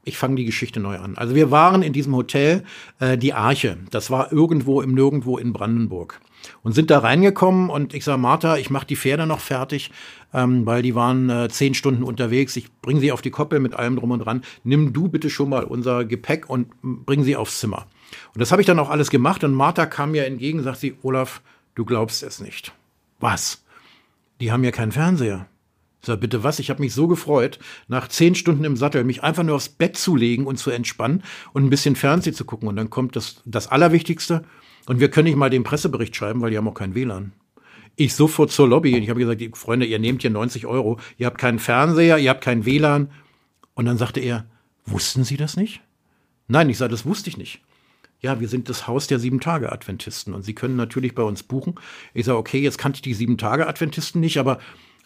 ich fange die Geschichte neu an. Also wir waren in diesem Hotel, äh, die Arche. Das war irgendwo im Nirgendwo in Brandenburg und sind da reingekommen und ich sage, Martha, ich mache die Pferde noch fertig, ähm, weil die waren äh, zehn Stunden unterwegs. Ich bringe sie auf die Koppel mit allem drum und dran. Nimm du bitte schon mal unser Gepäck und bring sie aufs Zimmer. Und das habe ich dann auch alles gemacht und Martha kam mir entgegen, sagt sie, Olaf, du glaubst es nicht. Was? Die haben ja keinen Fernseher. Ich sag, bitte was? Ich habe mich so gefreut, nach zehn Stunden im Sattel mich einfach nur aufs Bett zu legen und zu entspannen und ein bisschen Fernsehen zu gucken. Und dann kommt das, das Allerwichtigste. Und wir können nicht mal den Pressebericht schreiben, weil die haben auch kein WLAN. Ich sofort zur Lobby und ich habe gesagt, Freunde, ihr nehmt hier 90 Euro, ihr habt keinen Fernseher, ihr habt kein WLAN. Und dann sagte er, wussten Sie das nicht? Nein, ich sage, das wusste ich nicht. Ja, wir sind das Haus der Sieben-Tage-Adventisten und Sie können natürlich bei uns buchen. Ich sage, okay, jetzt kannte ich die Sieben-Tage-Adventisten nicht, aber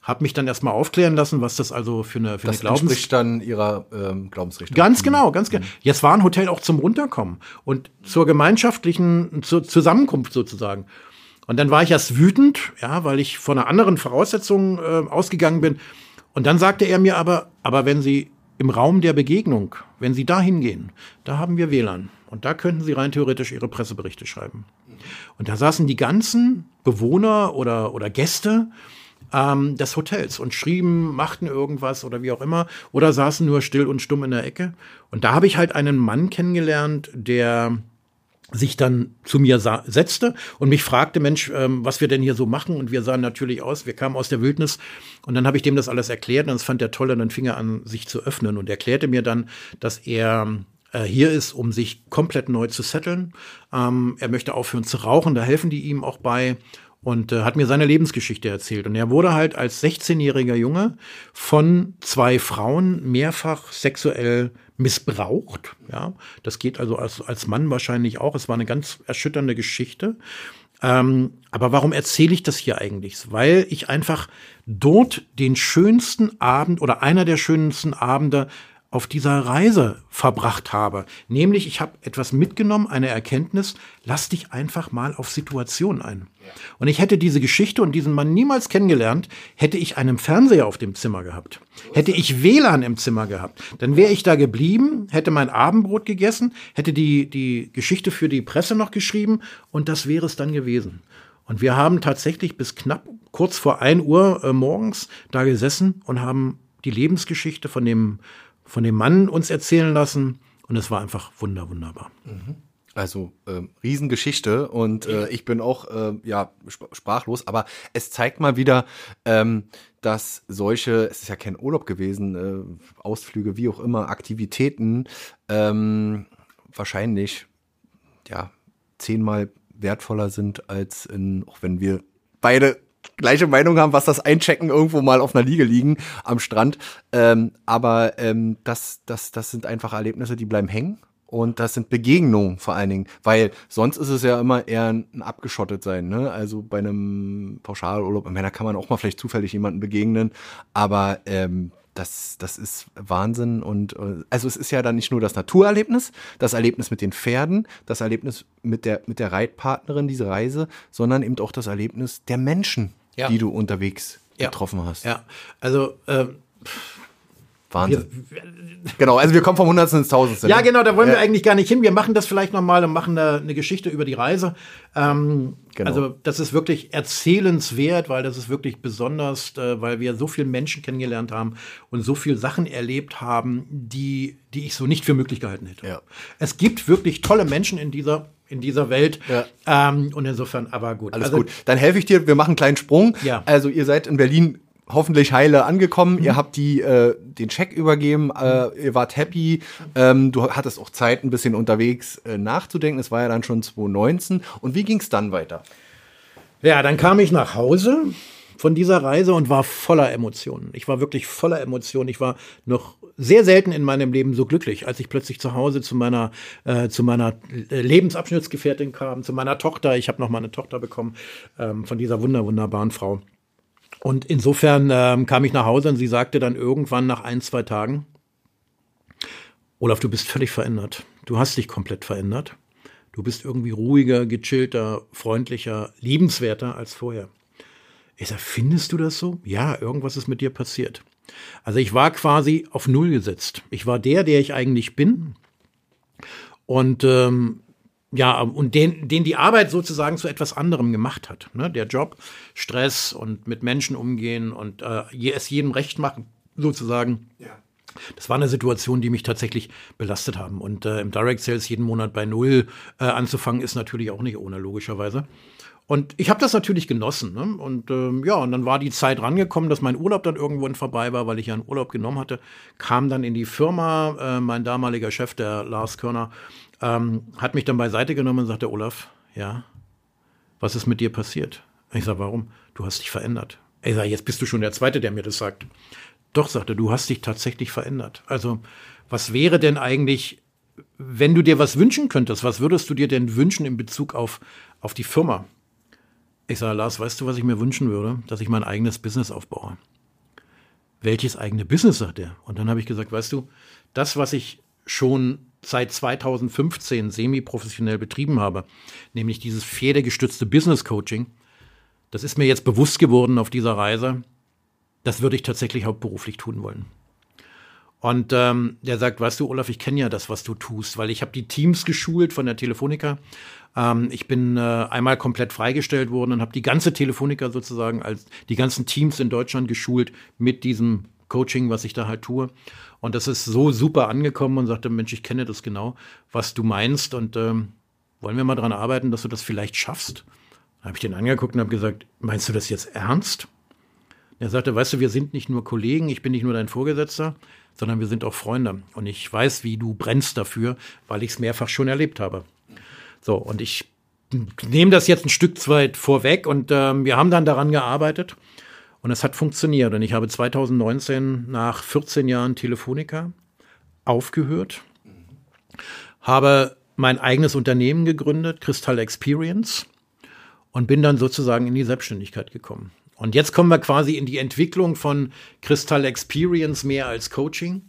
habe mich dann erstmal aufklären lassen, was das also für eine, für das eine Glaubens... dann ihrer ähm, Glaubensrichtung. Ganz genau, ganz genau. Jetzt war ein Hotel auch zum Runterkommen und zur gemeinschaftlichen zur Zusammenkunft sozusagen. Und dann war ich erst wütend, ja, weil ich von einer anderen Voraussetzung äh, ausgegangen bin. Und dann sagte er mir aber, aber wenn Sie im Raum der Begegnung, wenn Sie da hingehen, da haben wir WLAN. Und da könnten Sie rein theoretisch Ihre Presseberichte schreiben. Und da saßen die ganzen Bewohner oder, oder Gäste ähm, des Hotels und schrieben, machten irgendwas oder wie auch immer oder saßen nur still und stumm in der Ecke. Und da habe ich halt einen Mann kennengelernt, der sich dann zu mir setzte und mich fragte, Mensch, ähm, was wir denn hier so machen. Und wir sahen natürlich aus, wir kamen aus der Wildnis. Und dann habe ich dem das alles erklärt und das fand er toll und dann fing er an, sich zu öffnen und erklärte mir dann, dass er äh, hier ist, um sich komplett neu zu setteln. Ähm, er möchte aufhören zu rauchen, da helfen die ihm auch bei und äh, hat mir seine Lebensgeschichte erzählt. Und er wurde halt als 16-jähriger Junge von zwei Frauen mehrfach sexuell missbraucht. Ja, das geht also als, als Mann wahrscheinlich auch. Es war eine ganz erschütternde Geschichte. Ähm, aber warum erzähle ich das hier eigentlich? Weil ich einfach dort den schönsten Abend oder einer der schönsten Abende auf dieser Reise verbracht habe. Nämlich, ich habe etwas mitgenommen, eine Erkenntnis, lass dich einfach mal auf Situationen ein. Und ich hätte diese Geschichte und diesen Mann niemals kennengelernt, hätte ich einen Fernseher auf dem Zimmer gehabt. Hätte ich WLAN im Zimmer gehabt, dann wäre ich da geblieben, hätte mein Abendbrot gegessen, hätte die, die Geschichte für die Presse noch geschrieben und das wäre es dann gewesen. Und wir haben tatsächlich bis knapp kurz vor ein Uhr äh, morgens da gesessen und haben die Lebensgeschichte von dem von dem Mann uns erzählen lassen. Und es war einfach wunder, wunderbar. Also äh, Riesengeschichte und äh, ich bin auch äh, ja sprachlos, aber es zeigt mal wieder, ähm, dass solche, es ist ja kein Urlaub gewesen, äh, Ausflüge, wie auch immer, Aktivitäten ähm, wahrscheinlich ja zehnmal wertvoller sind als in, auch wenn wir beide gleiche Meinung haben, was das Einchecken irgendwo mal auf einer Liege liegen am Strand. Ähm, aber ähm, das, das, das sind einfach Erlebnisse, die bleiben hängen. Und das sind Begegnungen vor allen Dingen, weil sonst ist es ja immer eher ein abgeschottet sein. Ne? Also bei einem Pauschalurlaub, ich meine, da kann man auch mal vielleicht zufällig jemanden begegnen, aber ähm, das, das ist Wahnsinn. Und äh, also es ist ja dann nicht nur das Naturerlebnis, das Erlebnis mit den Pferden, das Erlebnis mit der, mit der Reitpartnerin, diese Reise, sondern eben auch das Erlebnis der Menschen, ja. die du unterwegs ja. getroffen hast. Ja, also ähm, Wahnsinn. Wir, genau, also wir kommen vom Hundertsten ins Tausendste. Ja, ne? genau, da wollen ja. wir eigentlich gar nicht hin. Wir machen das vielleicht nochmal und machen eine, eine, Geschichte über die Reise. Ähm, genau. Also das ist wirklich erzählenswert, weil das ist wirklich besonders, äh, weil wir so viele Menschen kennengelernt haben und so viele Sachen erlebt haben, die, die ich so nicht für möglich gehalten hätte. Ja. Es gibt wirklich tolle Menschen in dieser in dieser Welt. Ja. Ähm, und insofern, aber gut. Alles also, gut. Dann helfe ich dir, wir machen einen kleinen Sprung. Ja. Also ihr seid in Berlin hoffentlich heile angekommen. Mhm. Ihr habt die äh, den Check übergeben, äh, ihr wart happy. Ähm, du hattest auch Zeit, ein bisschen unterwegs äh, nachzudenken. Es war ja dann schon 2019. Und wie ging es dann weiter? Ja, dann kam ich nach Hause von dieser Reise und war voller Emotionen. Ich war wirklich voller Emotionen. Ich war noch sehr selten in meinem Leben so glücklich, als ich plötzlich zu Hause zu meiner äh, zu meiner äh, Lebensabschnittsgefährtin kam, zu meiner Tochter. Ich habe noch mal eine Tochter bekommen ähm, von dieser wunder wunderbaren Frau. Und insofern ähm, kam ich nach Hause und sie sagte dann irgendwann nach ein, zwei Tagen, Olaf, du bist völlig verändert. Du hast dich komplett verändert. Du bist irgendwie ruhiger, gechillter, freundlicher, liebenswerter als vorher. Ich sag, findest du das so? Ja, irgendwas ist mit dir passiert. Also ich war quasi auf Null gesetzt. Ich war der, der ich eigentlich bin. Und ähm, ja, und den, den die Arbeit sozusagen zu etwas anderem gemacht hat. Ne? Der Job, Stress und mit Menschen umgehen und äh, es jedem recht machen, sozusagen. Ja. Das war eine Situation, die mich tatsächlich belastet haben. Und äh, im Direct Sales jeden Monat bei Null äh, anzufangen, ist natürlich auch nicht ohne, logischerweise. Und ich habe das natürlich genossen. Ne? Und ähm, ja, und dann war die Zeit rangekommen, dass mein Urlaub dann irgendwann vorbei war, weil ich ja einen Urlaub genommen hatte. Kam dann in die Firma, äh, mein damaliger Chef, der Lars Körner, ähm, hat mich dann beiseite genommen und sagte, Olaf, ja, was ist mit dir passiert? Ich sage, warum? Du hast dich verändert. Ich sage, jetzt bist du schon der Zweite, der mir das sagt. Doch, sagte, du hast dich tatsächlich verändert. Also, was wäre denn eigentlich, wenn du dir was wünschen könntest, was würdest du dir denn wünschen in Bezug auf, auf die Firma? Ich sage, Lars, weißt du, was ich mir wünschen würde? Dass ich mein eigenes Business aufbaue. Welches eigene Business, sagt er. Und dann habe ich gesagt, weißt du, das, was ich schon seit 2015 semi-professionell betrieben habe, nämlich dieses pferdegestützte Business Coaching, das ist mir jetzt bewusst geworden auf dieser Reise, das würde ich tatsächlich hauptberuflich tun wollen. Und ähm, der sagt, weißt du, Olaf, ich kenne ja das, was du tust, weil ich habe die Teams geschult von der Telefonica. Ähm, ich bin äh, einmal komplett freigestellt worden und habe die ganze Telefonica sozusagen als die ganzen Teams in Deutschland geschult mit diesem Coaching, was ich da halt tue. Und das ist so super angekommen und sagte, Mensch, ich kenne das genau, was du meinst und ähm, wollen wir mal dran arbeiten, dass du das vielleicht schaffst? Da habe ich den angeguckt und habe gesagt, meinst du das jetzt ernst? Er sagte, weißt du, wir sind nicht nur Kollegen, ich bin nicht nur dein Vorgesetzter, sondern wir sind auch Freunde. Und ich weiß, wie du brennst dafür, weil ich es mehrfach schon erlebt habe. So, und ich nehme das jetzt ein Stück weit vorweg und ähm, wir haben dann daran gearbeitet und es hat funktioniert. Und ich habe 2019 nach 14 Jahren Telefonica aufgehört, habe mein eigenes Unternehmen gegründet, Crystal Experience, und bin dann sozusagen in die Selbstständigkeit gekommen. Und jetzt kommen wir quasi in die Entwicklung von Crystal Experience mehr als Coaching.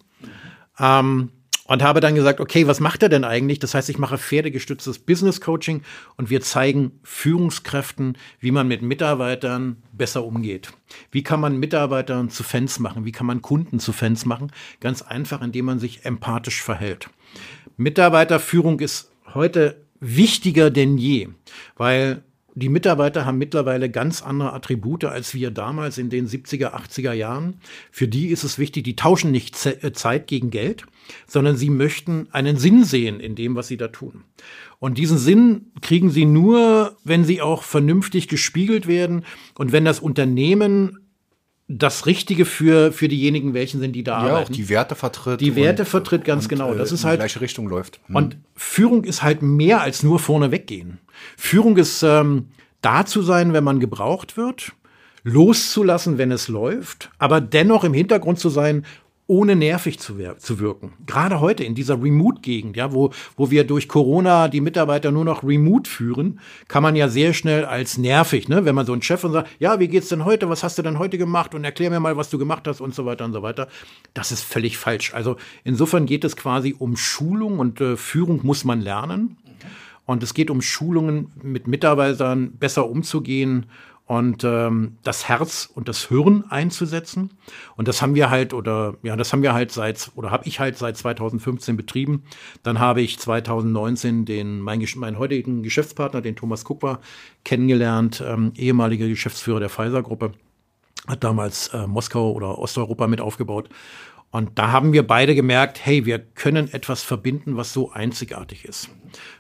Ähm, und habe dann gesagt, okay, was macht er denn eigentlich? Das heißt, ich mache pferdegestütztes Business Coaching und wir zeigen Führungskräften, wie man mit Mitarbeitern besser umgeht. Wie kann man Mitarbeitern zu Fans machen? Wie kann man Kunden zu Fans machen? Ganz einfach, indem man sich empathisch verhält. Mitarbeiterführung ist heute wichtiger denn je, weil die Mitarbeiter haben mittlerweile ganz andere Attribute als wir damals in den 70er, 80er Jahren. Für die ist es wichtig, die tauschen nicht äh, Zeit gegen Geld, sondern sie möchten einen Sinn sehen in dem, was sie da tun. Und diesen Sinn kriegen sie nur, wenn sie auch vernünftig gespiegelt werden und wenn das Unternehmen das Richtige für, für diejenigen, welchen sind, die da ja, arbeiten. auch die Werte vertritt. Die Werte vertritt, ganz und, genau. Das äh, ist halt. In die gleiche Richtung läuft. Hm. Und Führung ist halt mehr als nur vorne weggehen. Führung ist ähm, da zu sein, wenn man gebraucht wird, loszulassen, wenn es läuft, aber dennoch im Hintergrund zu sein, ohne nervig zu, zu wirken. Gerade heute in dieser Remote-Gegend, ja, wo, wo wir durch Corona die Mitarbeiter nur noch remote führen, kann man ja sehr schnell als nervig, ne, wenn man so einen Chef und sagt, ja, wie geht's denn heute? Was hast du denn heute gemacht? Und erklär mir mal, was du gemacht hast und so weiter und so weiter. Das ist völlig falsch. Also insofern geht es quasi um Schulung und äh, Führung muss man lernen. Und es geht um Schulungen mit Mitarbeitern besser umzugehen und ähm, das Herz und das Hirn einzusetzen. Und das haben wir halt oder ja, das haben wir halt seit oder habe ich halt seit 2015 betrieben. Dann habe ich 2019 den mein, meinen heutigen Geschäftspartner, den Thomas Kuckwa, kennengelernt, ähm, ehemaliger Geschäftsführer der Pfizer Gruppe, hat damals äh, Moskau oder Osteuropa mit aufgebaut. Und da haben wir beide gemerkt, hey, wir können etwas verbinden, was so einzigartig ist.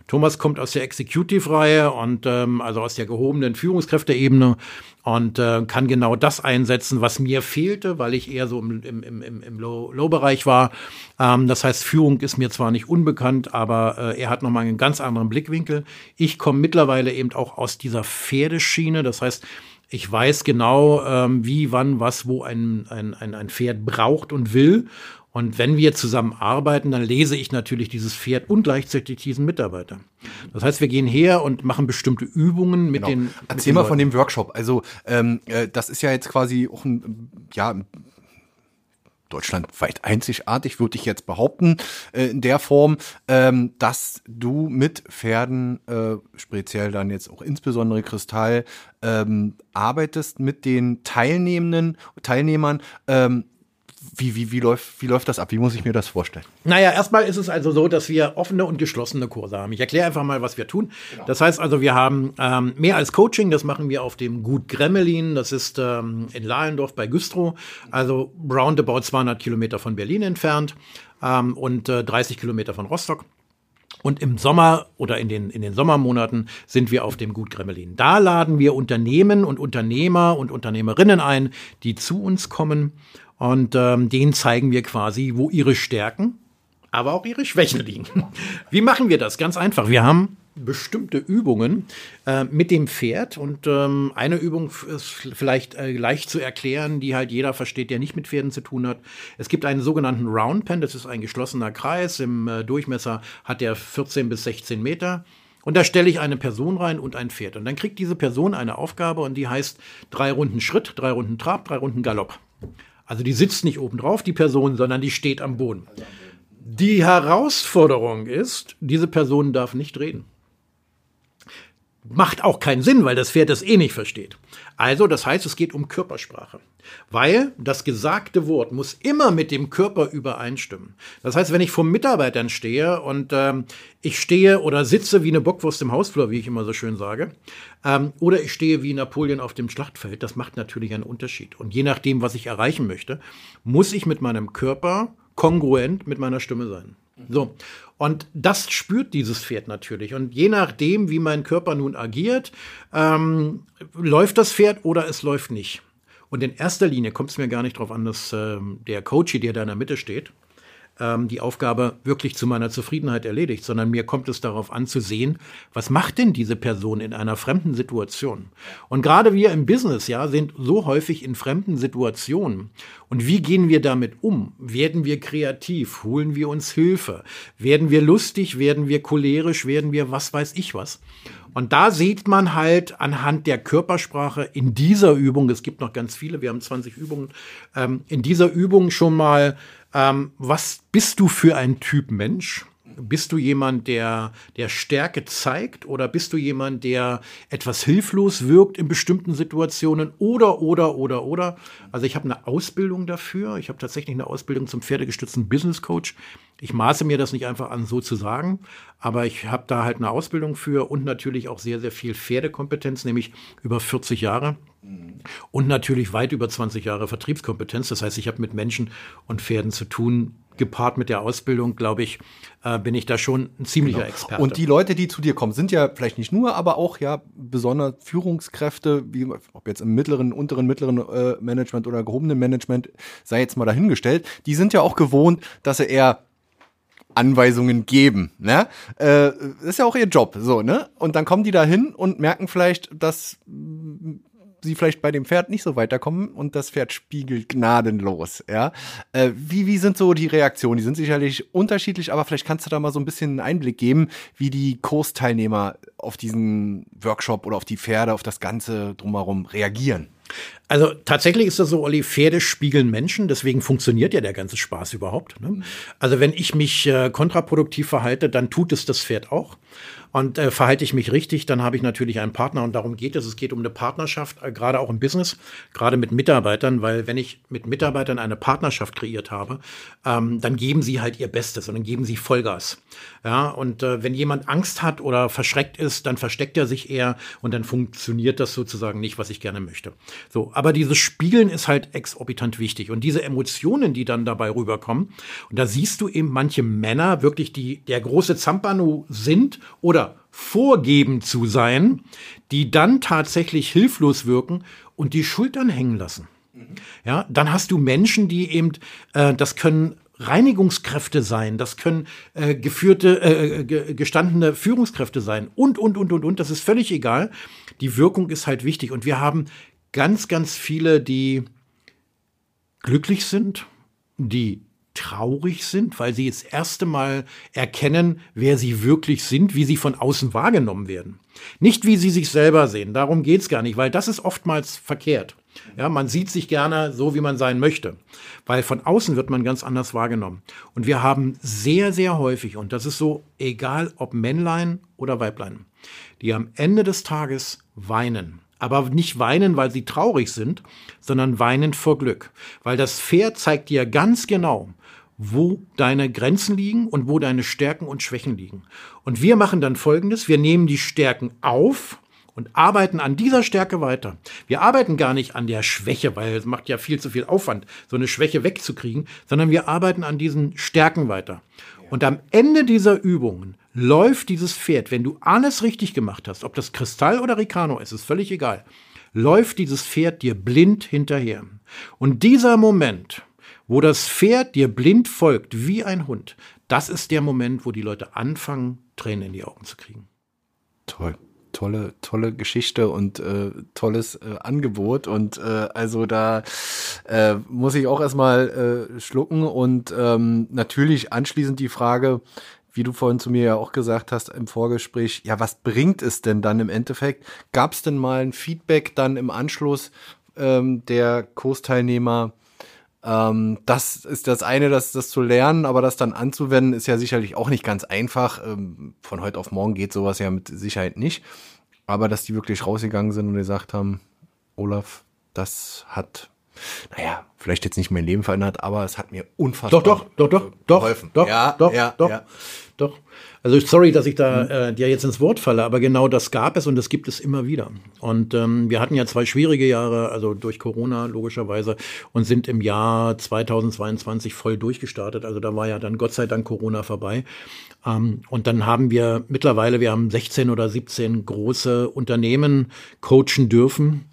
Thomas kommt aus der Executive-Reihe und ähm, also aus der gehobenen Führungskräfteebene und äh, kann genau das einsetzen, was mir fehlte, weil ich eher so im, im, im, im Low-Bereich war. Ähm, das heißt, Führung ist mir zwar nicht unbekannt, aber äh, er hat nochmal einen ganz anderen Blickwinkel. Ich komme mittlerweile eben auch aus dieser Pferdeschiene. Das heißt, ich weiß genau, ähm, wie, wann, was, wo ein, ein, ein, ein Pferd braucht und will. Und wenn wir zusammen arbeiten, dann lese ich natürlich dieses Pferd und gleichzeitig diesen Mitarbeiter. Das heißt, wir gehen her und machen bestimmte Übungen mit genau. den. Erzähl mit den mal von dem Workshop. Also ähm, äh, das ist ja jetzt quasi auch ein, ja, deutschlandweit einzigartig, würde ich jetzt behaupten, äh, in der Form, ähm, dass du mit Pferden, äh, speziell dann jetzt auch insbesondere Kristall, ähm, arbeitest mit den Teilnehmenden, Teilnehmern, ähm, wie, wie, wie, läuft, wie läuft das ab? Wie muss ich mir das vorstellen? Naja, erstmal ist es also so, dass wir offene und geschlossene Kurse haben. Ich erkläre einfach mal, was wir tun. Genau. Das heißt also, wir haben ähm, mehr als Coaching, das machen wir auf dem Gut Gremmelin, das ist ähm, in Lahlendorf bei Güstrow, also roundabout 200 Kilometer von Berlin entfernt ähm, und äh, 30 Kilometer von Rostock. Und im Sommer oder in den, in den Sommermonaten sind wir auf dem Gut Gremmelin. Da laden wir Unternehmen und Unternehmer und Unternehmerinnen ein, die zu uns kommen und ähm, denen zeigen wir quasi, wo ihre Stärken, aber auch ihre Schwächen liegen. Wie machen wir das? Ganz einfach. Wir haben bestimmte Übungen äh, mit dem Pferd und ähm, eine Übung ist vielleicht äh, leicht zu erklären, die halt jeder versteht, der nicht mit Pferden zu tun hat. Es gibt einen sogenannten Round Pen, das ist ein geschlossener Kreis. Im äh, Durchmesser hat der 14 bis 16 Meter. Und da stelle ich eine Person rein und ein Pferd. Und dann kriegt diese Person eine Aufgabe und die heißt drei Runden Schritt, drei Runden Trab, drei Runden Galopp. Also die sitzt nicht oben drauf, die Person, sondern die steht am Boden. Die Herausforderung ist, diese Person darf nicht reden. Macht auch keinen Sinn, weil das Pferd das eh nicht versteht. Also, das heißt, es geht um Körpersprache. Weil das gesagte Wort muss immer mit dem Körper übereinstimmen. Das heißt, wenn ich vor Mitarbeitern stehe und ähm, ich stehe oder sitze wie eine Bockwurst im Hausflur, wie ich immer so schön sage, ähm, oder ich stehe wie Napoleon auf dem Schlachtfeld, das macht natürlich einen Unterschied. Und je nachdem, was ich erreichen möchte, muss ich mit meinem Körper kongruent mit meiner Stimme sein. So. Und das spürt dieses Pferd natürlich. Und je nachdem, wie mein Körper nun agiert, ähm, läuft das Pferd oder es läuft nicht. Und in erster Linie kommt es mir gar nicht darauf an, dass ähm, der Coach, der da in der Mitte steht, ähm, die Aufgabe wirklich zu meiner Zufriedenheit erledigt, sondern mir kommt es darauf an zu sehen, was macht denn diese Person in einer fremden Situation? Und gerade wir im Business, ja, sind so häufig in fremden Situationen. Und wie gehen wir damit um? Werden wir kreativ? Holen wir uns Hilfe? Werden wir lustig? Werden wir cholerisch? Werden wir was weiß ich was? Und da sieht man halt anhand der Körpersprache in dieser Übung, es gibt noch ganz viele, wir haben 20 Übungen, ähm, in dieser Übung schon mal, Ähm, was bist du für ein Typ Mensch? Bist du jemand, der, der Stärke zeigt oder bist du jemand, der etwas hilflos wirkt in bestimmten Situationen oder, oder, oder, oder? Also ich habe eine Ausbildung dafür. Ich habe tatsächlich eine Ausbildung zum pferdegestützten Business Coach. Ich maße mir das nicht einfach an, so zu sagen, aber ich habe da halt eine Ausbildung für und natürlich auch sehr, sehr viel Pferdekompetenz, nämlich über 40 Jahre. Und natürlich weit über 20 Jahre Vertriebskompetenz. Das heißt, ich habe mit Menschen und Pferden zu tun, gepaart mit der Ausbildung, glaube ich, äh, bin ich da schon ein ziemlicher genau. Experte. Und die Leute, die zu dir kommen, sind ja vielleicht nicht nur, aber auch ja besonders Führungskräfte, wie ob jetzt im mittleren, unteren, mittleren äh, Management oder gehobenen Management, sei jetzt mal dahingestellt, die sind ja auch gewohnt, dass sie eher Anweisungen geben, ne? Äh, ist ja auch ihr Job, so, ne? Und dann kommen die da hin und merken vielleicht, dass sie vielleicht bei dem Pferd nicht so weiterkommen und das Pferd spiegelt gnadenlos, ja. Äh, wie, wie sind so die Reaktionen? Die sind sicherlich unterschiedlich, aber vielleicht kannst du da mal so ein bisschen einen Einblick geben, wie die Kursteilnehmer auf diesen Workshop oder auf die Pferde, auf das Ganze drumherum reagieren. Also tatsächlich ist das so, Olli, Pferde spiegeln Menschen, deswegen funktioniert ja der ganze Spaß überhaupt. Ne? Also wenn ich mich äh, kontraproduktiv verhalte, dann tut es das Pferd auch. Und äh, verhalte ich mich richtig, dann habe ich natürlich einen Partner und darum geht es. Es geht um eine Partnerschaft, äh, gerade auch im Business, gerade mit Mitarbeitern, weil wenn ich mit Mitarbeitern eine Partnerschaft kreiert habe, ähm, dann geben sie halt ihr Bestes und dann geben sie Vollgas. Ja, und äh, wenn jemand Angst hat oder verschreckt ist, dann versteckt er sich eher und dann funktioniert das sozusagen nicht, was ich gerne möchte. So, aber dieses Spiegeln ist halt exorbitant wichtig und diese Emotionen, die dann dabei rüberkommen, und da siehst du eben manche Männer wirklich, die der große Zampano sind oder vorgeben zu sein, die dann tatsächlich hilflos wirken und die Schultern hängen lassen. Ja, dann hast du Menschen, die eben, äh, das können Reinigungskräfte sein, das können äh, geführte, äh, gestandene Führungskräfte sein und, und, und, und, und. Das ist völlig egal. Die Wirkung ist halt wichtig. Und wir haben ganz, ganz viele, die glücklich sind, die traurig sind, weil sie das erste Mal erkennen, wer sie wirklich sind, wie sie von außen wahrgenommen werden. Nicht, wie sie sich selber sehen. Darum geht's gar nicht, weil das ist oftmals verkehrt. Ja, man sieht sich gerne so, wie man sein möchte, weil von außen wird man ganz anders wahrgenommen. Und wir haben sehr, sehr häufig, und das ist so, egal ob Männlein oder Weiblein, die am Ende des Tages weinen. Aber nicht weinen, weil sie traurig sind, sondern weinen vor Glück. Weil das Pferd zeigt dir ganz genau, wo deine Grenzen liegen und wo deine Stärken und Schwächen liegen. Und wir machen dann Folgendes. Wir nehmen die Stärken auf und arbeiten an dieser Stärke weiter. Wir arbeiten gar nicht an der Schwäche, weil es macht ja viel zu viel Aufwand, so eine Schwäche wegzukriegen, sondern wir arbeiten an diesen Stärken weiter. Und am Ende dieser Übungen läuft dieses Pferd, wenn du alles richtig gemacht hast, ob das Kristall oder Ricano ist, ist völlig egal, läuft dieses Pferd dir blind hinterher. Und dieser Moment, wo das Pferd dir blind folgt wie ein Hund, das ist der Moment, wo die Leute anfangen, Tränen in die Augen zu kriegen. Toll tolle, tolle Geschichte und äh, tolles äh, Angebot. Und äh, also da äh, muss ich auch erstmal äh, schlucken und ähm, natürlich anschließend die Frage, wie du vorhin zu mir ja auch gesagt hast im Vorgespräch, ja, was bringt es denn dann im Endeffekt? Gab es denn mal ein Feedback dann im Anschluss ähm, der Kursteilnehmer? Ähm, das ist das eine, das, das zu lernen, aber das dann anzuwenden, ist ja sicherlich auch nicht ganz einfach. Ähm, von heute auf morgen geht sowas ja mit Sicherheit nicht. Aber dass die wirklich rausgegangen sind und gesagt haben, Olaf, das hat, naja, vielleicht jetzt nicht mein Leben verändert, aber es hat mir unfassbar doch, doch, doch, doch, geholfen. Doch, ja, doch, ja, doch, ja. Doch. Also sorry, dass ich da mhm. äh, dir jetzt ins Wort falle, aber genau das gab es und das gibt es immer wieder. Und ähm, wir hatten ja zwei schwierige Jahre, also durch Corona logischerweise, und sind im Jahr 2022 voll durchgestartet. Also da war ja dann Gott sei Dank Corona vorbei. Ähm, und dann haben wir mittlerweile, wir haben 16 oder 17 große Unternehmen coachen dürfen.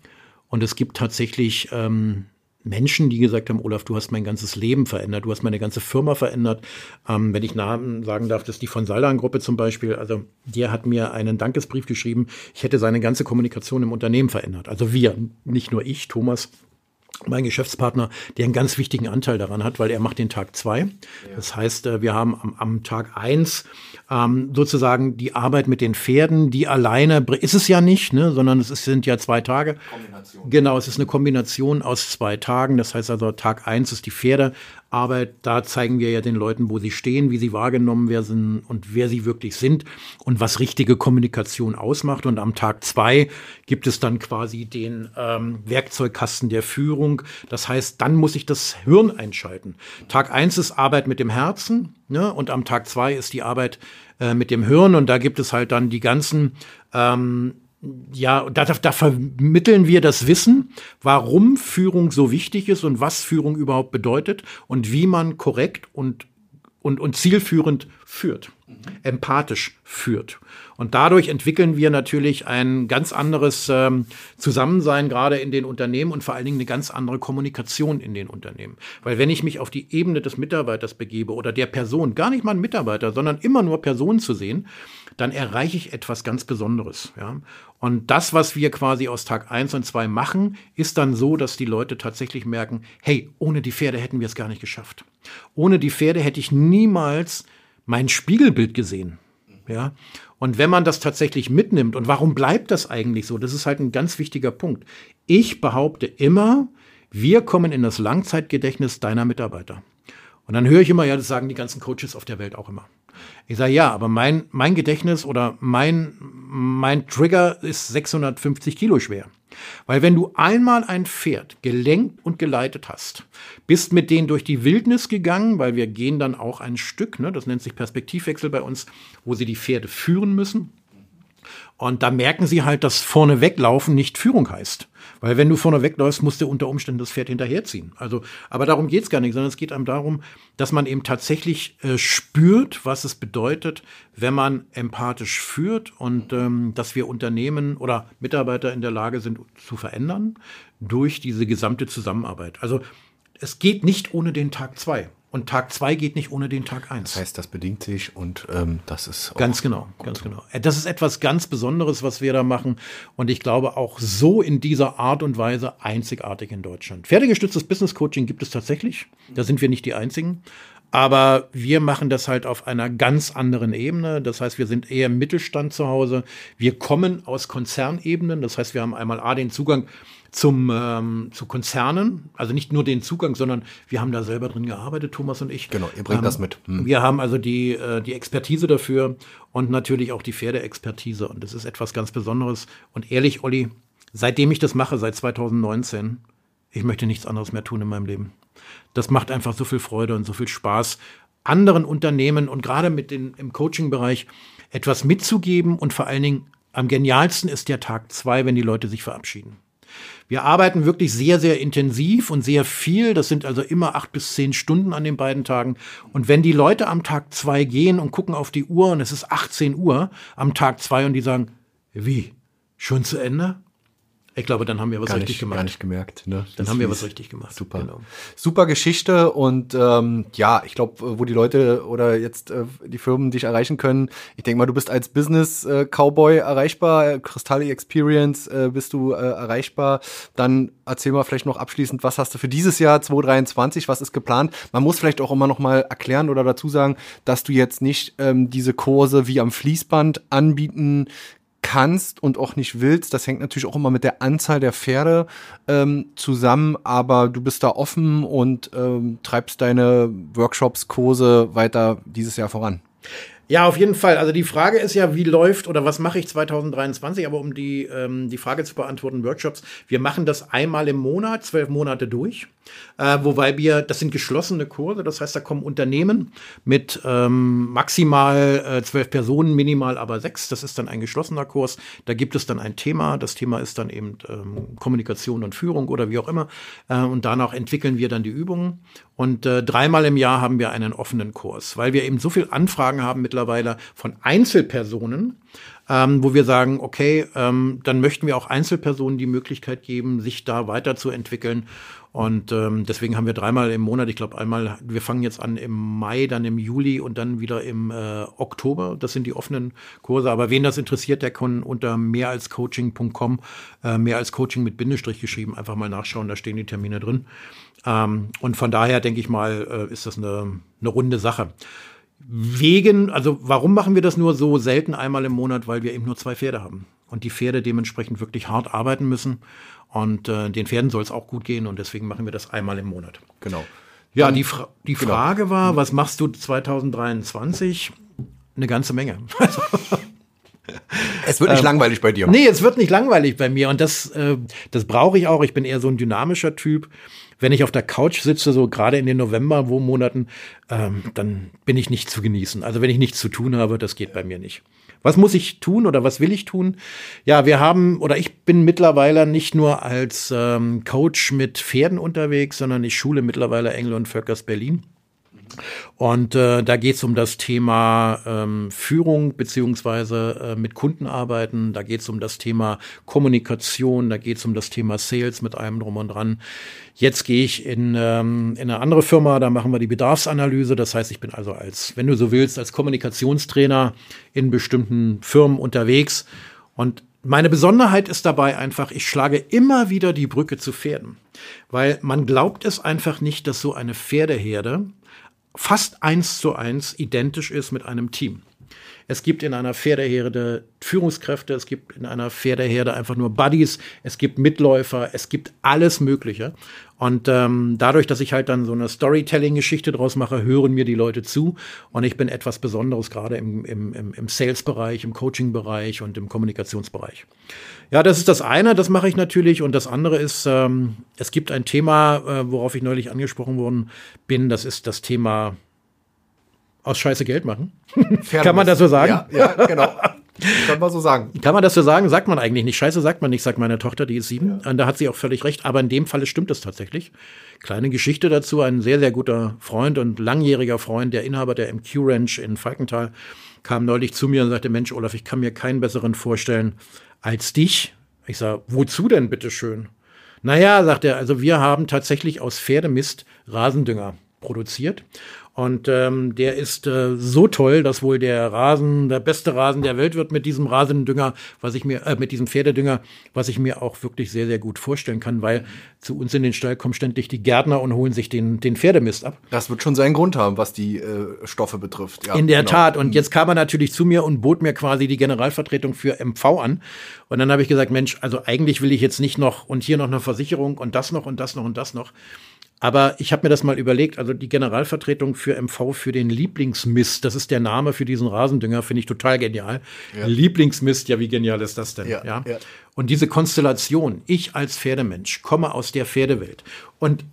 Und es gibt tatsächlich ähm, Menschen, die gesagt haben, Olaf, du hast mein ganzes Leben verändert, du hast meine ganze Firma verändert. Ähm, wenn ich Namen sagen darf, das ist die von Saldan-Gruppe zum Beispiel. Also der hat mir einen Dankesbrief geschrieben. Ich hätte seine ganze Kommunikation im Unternehmen verändert. Also wir, nicht nur ich, Thomas, mein Geschäftspartner, der einen ganz wichtigen Anteil daran hat, weil er macht den Tag zwei. Ja. Das heißt, äh, wir haben am, am Tag eins ähm, sozusagen die Arbeit mit den Pferden, die alleine ist es ja nicht, ne, sondern es ist, sind ja zwei Tage. Kombination. Genau, es ist eine Kombination aus zwei Tagen. Das heißt also, Tag eins ist die Pferde Arbeit, da zeigen wir ja den Leuten, wo sie stehen, wie sie wahrgenommen werden und wer sie wirklich sind und was richtige Kommunikation ausmacht. Und am Tag zwei gibt es dann quasi den ähm, Werkzeugkasten der Führung. Das heißt, dann muss ich das Hirn einschalten. Tag eins ist Arbeit mit dem Herzen ne? und am Tag zwei ist die Arbeit äh, mit dem Hirn. Und da gibt es halt dann die ganzen ähm, ja, da, da vermitteln wir das Wissen, warum Führung so wichtig ist und was Führung überhaupt bedeutet und wie man korrekt und, und, und zielführend führt. Empathisch führt. Und dadurch entwickeln wir natürlich ein ganz anderes ähm, Zusammensein gerade in den Unternehmen und vor allen Dingen eine ganz andere Kommunikation in den Unternehmen. Weil wenn ich mich auf die Ebene des Mitarbeiters begebe oder der Person, gar nicht mal ein Mitarbeiter, sondern immer nur Personen zu sehen, dann erreiche ich etwas ganz Besonderes. Ja? Und das, was wir quasi aus Tag eins und zwei machen, ist dann so, dass die Leute tatsächlich merken, hey, ohne die Pferde hätten wir es gar nicht geschafft. Ohne die Pferde hätte ich niemals mein Spiegelbild gesehen. Ja. Und wenn man das tatsächlich mitnimmt, und warum bleibt das eigentlich so? Das ist halt ein ganz wichtiger Punkt. Ich behaupte immer, wir kommen in das Langzeitgedächtnis deiner Mitarbeiter. Und dann höre ich immer, ja, das sagen die ganzen Coaches auf der Welt auch immer. Ich sage, ja, aber mein, mein Gedächtnis oder mein, mein Trigger ist 650 Kilo schwer. Weil wenn du einmal ein Pferd gelenkt und geleitet hast, bist mit denen durch die Wildnis gegangen, weil wir gehen dann auch ein Stück, ne, das nennt sich Perspektivwechsel bei uns, wo sie die Pferde führen müssen. Und da merken sie halt, dass vorne weglaufen nicht Führung heißt. Weil wenn du vorne wegläufst, musst du unter Umständen das Pferd hinterherziehen. Also, aber darum geht's gar nicht, sondern es geht einem darum, dass man eben tatsächlich äh, spürt, was es bedeutet, wenn man empathisch führt und ähm, dass wir Unternehmen oder Mitarbeiter in der Lage sind zu verändern durch diese gesamte Zusammenarbeit. Also es geht nicht ohne den Tag zwei. Und Tag zwei geht nicht ohne den Tag eins. Das heißt, das bedingt sich und ähm, das ist ganz genau, gut. ganz genau. Äh, das ist etwas ganz Besonderes, was wir da machen. Und ich glaube auch so in dieser Art und Weise einzigartig in Deutschland. Pferdegestütztes Business Coaching gibt es tatsächlich. Da sind wir nicht die einzigen. Aber wir machen das halt auf einer ganz anderen Ebene. Das heißt, wir sind eher im Mittelstand zu Hause. Wir kommen aus Konzernebenen. Das heißt, wir haben einmal A den Zugang zum, ähm, zu Konzernen, also nicht nur den Zugang, sondern wir haben da selber drin gearbeitet, Thomas und ich. Genau, ihr bringt ähm, das mit. Hm. Wir haben also die, äh, die Expertise dafür und natürlich auch die Pferdeexpertise und das ist etwas ganz Besonderes. Und ehrlich, Olli, seitdem ich das mache, seit 2019, ich möchte nichts anderes mehr tun in meinem Leben. Das macht einfach so viel Freude und so viel Spaß, anderen Unternehmen und gerade mit den, im Coaching-Bereich etwas mitzugeben und vor allen Dingen am genialsten ist der Tag zwei, wenn die Leute sich verabschieden. Wir arbeiten wirklich sehr, sehr intensiv und sehr viel. Das sind also immer acht bis zehn Stunden an den beiden Tagen. Und wenn die Leute am Tag zwei gehen und gucken auf die Uhr und es ist 18 Uhr am Tag zwei und die sagen, wie? Schon zu Ende? Ich glaube, dann haben wir was gar richtig nicht, gemacht. Gar nicht gemerkt. Ne? Dann haben wir was richtig gemacht. Super. Genau. Super Geschichte und ähm, ja, ich glaube, wo die Leute oder jetzt äh, die Firmen dich erreichen können, ich denke mal, du bist als Business äh, Cowboy erreichbar, Kristalli Experience äh, bist du äh, erreichbar. Dann erzähl mal vielleicht noch abschließend, was hast du für dieses Jahr 2023, was ist geplant? Man muss vielleicht auch immer noch mal erklären oder dazu sagen, dass du jetzt nicht ähm, diese Kurse wie am Fließband anbieten kannst und auch nicht willst. Das hängt natürlich auch immer mit der Anzahl der Pferde ähm, zusammen, aber du bist da offen und ähm, treibst deine Workshops, Kurse weiter dieses Jahr voran. Ja, auf jeden Fall. Also die Frage ist ja, wie läuft oder was mache ich 2023? Aber um die, ähm, die Frage zu beantworten, Workshops, wir machen das einmal im Monat, zwölf Monate durch. Äh, wobei wir, das sind geschlossene Kurse, das heißt, da kommen Unternehmen mit ähm, maximal äh, zwölf Personen, minimal aber sechs. Das ist dann ein geschlossener Kurs. Da gibt es dann ein Thema. Das Thema ist dann eben ähm, Kommunikation und Führung oder wie auch immer. Äh, und danach entwickeln wir dann die Übungen. Und äh, dreimal im Jahr haben wir einen offenen Kurs, weil wir eben so viel Anfragen haben mittlerweile von Einzelpersonen, ähm, wo wir sagen, okay, ähm, dann möchten wir auch Einzelpersonen die Möglichkeit geben, sich da weiterzuentwickeln. Und ähm, deswegen haben wir dreimal im Monat, ich glaube einmal, wir fangen jetzt an im Mai, dann im Juli und dann wieder im äh, Oktober. Das sind die offenen Kurse. Aber wen das interessiert, der kann unter mehralscoaching.com, äh, mehr als Coaching mit Bindestrich geschrieben, einfach mal nachschauen, da stehen die Termine drin. Ähm, und von daher denke ich mal, äh, ist das eine, eine runde Sache. Wegen, also warum machen wir das nur so selten einmal im Monat? Weil wir eben nur zwei Pferde haben und die Pferde dementsprechend wirklich hart arbeiten müssen. Und äh, den Pferden soll es auch gut gehen und deswegen machen wir das einmal im Monat. Genau. Ja, die, Fra die genau. Frage war, was machst du 2023? Eine ganze Menge. Es wird nicht ähm, langweilig bei dir. Nee, es wird nicht langweilig bei mir. Und das, äh, das brauche ich auch. Ich bin eher so ein dynamischer Typ. Wenn ich auf der Couch sitze, so gerade in den November-Monaten, ähm, dann bin ich nicht zu genießen. Also wenn ich nichts zu tun habe, das geht bei mir nicht. Was muss ich tun oder was will ich tun? Ja, wir haben oder ich bin mittlerweile nicht nur als ähm, Coach mit Pferden unterwegs, sondern ich schule mittlerweile Engel und Völkers Berlin. Und äh, da geht es um das Thema ähm, Führung beziehungsweise äh, mit Kunden arbeiten. Da geht es um das Thema Kommunikation. Da geht es um das Thema Sales mit allem drum und dran. Jetzt gehe ich in, ähm, in eine andere Firma. Da machen wir die Bedarfsanalyse. Das heißt, ich bin also als, wenn du so willst, als Kommunikationstrainer in bestimmten Firmen unterwegs. Und meine Besonderheit ist dabei einfach, ich schlage immer wieder die Brücke zu Pferden, weil man glaubt es einfach nicht, dass so eine Pferdeherde fast eins zu eins identisch ist mit einem Team. Es gibt in einer Pferdeherde Führungskräfte, es gibt in einer Pferdeherde einfach nur Buddies, es gibt Mitläufer, es gibt alles Mögliche. Und ähm, dadurch, dass ich halt dann so eine Storytelling-Geschichte draus mache, hören mir die Leute zu. Und ich bin etwas Besonderes, gerade im, im, im Sales-Bereich, im Coaching-Bereich und im Kommunikationsbereich. Ja, das ist das eine, das mache ich natürlich. Und das andere ist, ähm, es gibt ein Thema, äh, worauf ich neulich angesprochen worden bin, das ist das Thema aus Scheiße Geld machen. Kann man das so sagen? Ja, ja genau. Kann man so sagen. Kann man das so sagen? Sagt man eigentlich nicht. Scheiße sagt man nicht, sagt meine Tochter, die ist sieben. Ja. Und da hat sie auch völlig recht. Aber in dem Falle stimmt es tatsächlich. Kleine Geschichte dazu. Ein sehr, sehr guter Freund und langjähriger Freund, der Inhaber der MQ Ranch in Falkenthal, kam neulich zu mir und sagte, Mensch, Olaf, ich kann mir keinen besseren vorstellen als dich. Ich sage, wozu denn bitteschön? Naja, sagt er, also wir haben tatsächlich aus Pferdemist Rasendünger produziert. Und ähm, der ist äh, so toll, dass wohl der Rasen, der beste Rasen der Welt wird mit diesem Rasendünger, was ich mir, äh, mit diesem Pferdedünger, was ich mir auch wirklich sehr, sehr gut vorstellen kann, weil zu uns in den Stall kommen ständig die Gärtner und holen sich den, den Pferdemist ab. Das wird schon seinen Grund haben, was die äh, Stoffe betrifft. Ja, in der genau. Tat. Und jetzt kam er natürlich zu mir und bot mir quasi die Generalvertretung für MV an. Und dann habe ich gesagt, Mensch, also eigentlich will ich jetzt nicht noch und hier noch eine Versicherung und das noch und das noch und das noch. Aber ich habe mir das mal überlegt, also die Generalvertretung für MV für den Lieblingsmist, das ist der Name für diesen Rasendünger, finde ich total genial. Ja. Lieblingsmist, ja, wie genial ist das denn? Ja, ja? ja. Und diese Konstellation, ich als Pferdemensch komme aus der Pferdewelt und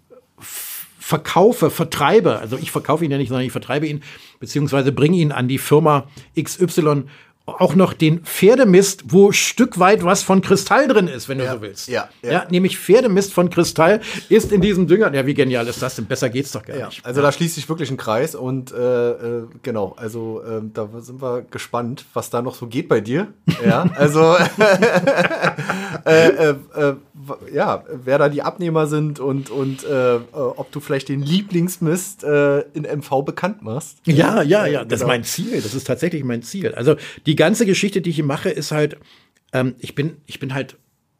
verkaufe, vertreibe, also ich verkaufe ihn ja nicht, sondern ich vertreibe ihn, beziehungsweise bringe ihn an die Firma XY auch noch den Pferdemist, wo Stück weit was von Kristall drin ist, wenn du ja, so willst. Ja, ja. ja, nämlich Pferdemist von Kristall ist in diesem Dünger. Ja, wie genial ist das denn? Besser geht's doch gar ja, nicht. Also da schließt sich wirklich ein Kreis und äh, äh, genau, also äh, da sind wir gespannt, was da noch so geht bei dir. Ja, also äh, äh, äh, ja, wer da die Abnehmer sind und, und äh, äh ob du vielleicht den Lieblingsmist äh, in MV bekannt machst. Ja, ja, ja, das genau. ist mein Ziel. Das ist tatsächlich mein Ziel. Also die ganze Geschichte, die ich mache, ist halt, ähm, ich bin, ich bin halt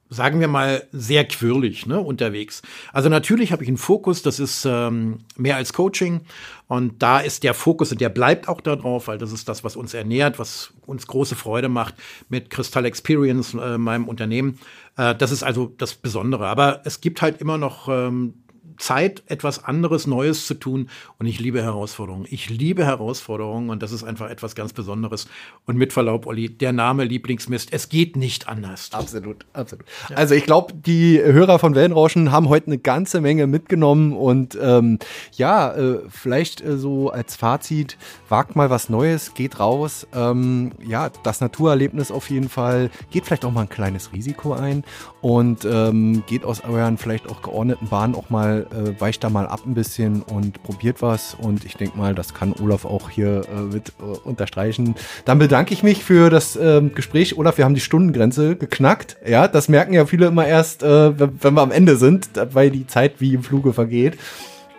sagen wir mal, sehr quirlig ne, unterwegs. Also natürlich habe ich einen Fokus, das ist ähm, mehr als Coaching. Und da ist der Fokus und der bleibt auch da drauf, weil das ist das, was uns ernährt, was uns große Freude macht mit Crystal Experience, äh, meinem Unternehmen. Äh, das ist also das Besondere. Aber es gibt halt immer noch ähm, Zeit, etwas anderes, Neues zu tun. Und ich liebe Herausforderungen. Ich liebe Herausforderungen und das ist einfach etwas ganz Besonderes. Und mit Verlaub, Olli, der Name Lieblingsmist, es geht nicht anders. Absolut, absolut. Ja. Also ich glaube, die Hörer von Wellenrauschen haben heute eine ganze Menge mitgenommen und ähm, ja, äh, vielleicht äh, so als Fazit, wagt mal was Neues, geht raus. Ähm, ja, das Naturerlebnis auf jeden Fall. Geht vielleicht auch mal ein kleines Risiko ein und ähm, geht aus euren vielleicht auch geordneten Bahnen auch mal äh, weicht da mal ab ein bisschen und probiert was. Und ich denke mal, das kann Olaf auch hier äh, mit äh, unterstreichen. Dann bedanke ich mich für das ähm, Gespräch. Olaf, wir haben die Stundengrenze geknackt. Ja, das merken ja viele immer erst, äh, wenn wir am Ende sind, weil die Zeit wie im Fluge vergeht.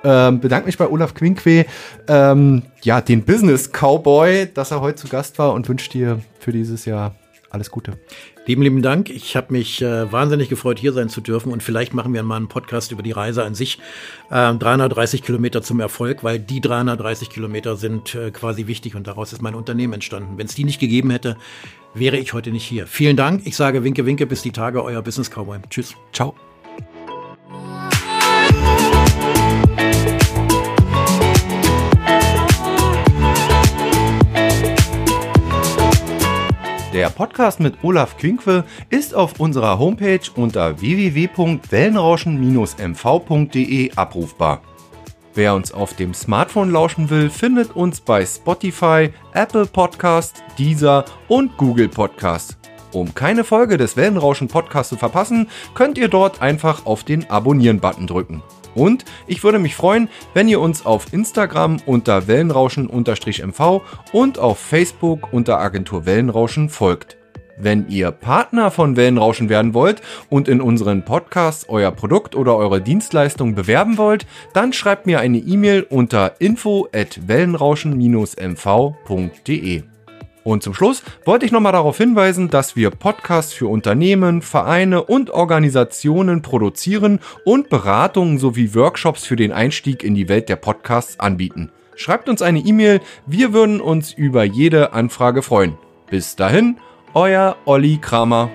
Ähm, bedanke mich bei Olaf Quinkwe, ähm, ja, den Business Cowboy, dass er heute zu Gast war und wünsche dir für dieses Jahr alles Gute. Lieben, lieben Dank. Ich habe mich äh, wahnsinnig gefreut, hier sein zu dürfen. Und vielleicht machen wir mal einen Podcast über die Reise an sich. Äh, 330 Kilometer zum Erfolg, weil die 330 Kilometer sind äh, quasi wichtig und daraus ist mein Unternehmen entstanden. Wenn es die nicht gegeben hätte, wäre ich heute nicht hier. Vielen Dank. Ich sage Winke, Winke, bis die Tage, euer Business Cowboy. Tschüss. Ciao. Podcast mit Olaf Quinkwe ist auf unserer Homepage unter www.wellenrauschen-mv.de abrufbar. Wer uns auf dem Smartphone lauschen will, findet uns bei Spotify, Apple Podcast, Deezer und Google Podcast. Um keine Folge des Wellenrauschen Podcasts zu verpassen, könnt ihr dort einfach auf den Abonnieren-Button drücken. Und ich würde mich freuen, wenn ihr uns auf Instagram unter Wellenrauschen-MV und auf Facebook unter Agentur Wellenrauschen folgt. Wenn ihr Partner von Wellenrauschen werden wollt und in unseren Podcasts euer Produkt oder eure Dienstleistung bewerben wollt, dann schreibt mir eine E-Mail unter info at wellenrauschen-mv.de. Und zum Schluss wollte ich nochmal darauf hinweisen, dass wir Podcasts für Unternehmen, Vereine und Organisationen produzieren und Beratungen sowie Workshops für den Einstieg in die Welt der Podcasts anbieten. Schreibt uns eine E-Mail, wir würden uns über jede Anfrage freuen. Bis dahin, euer Olli Kramer.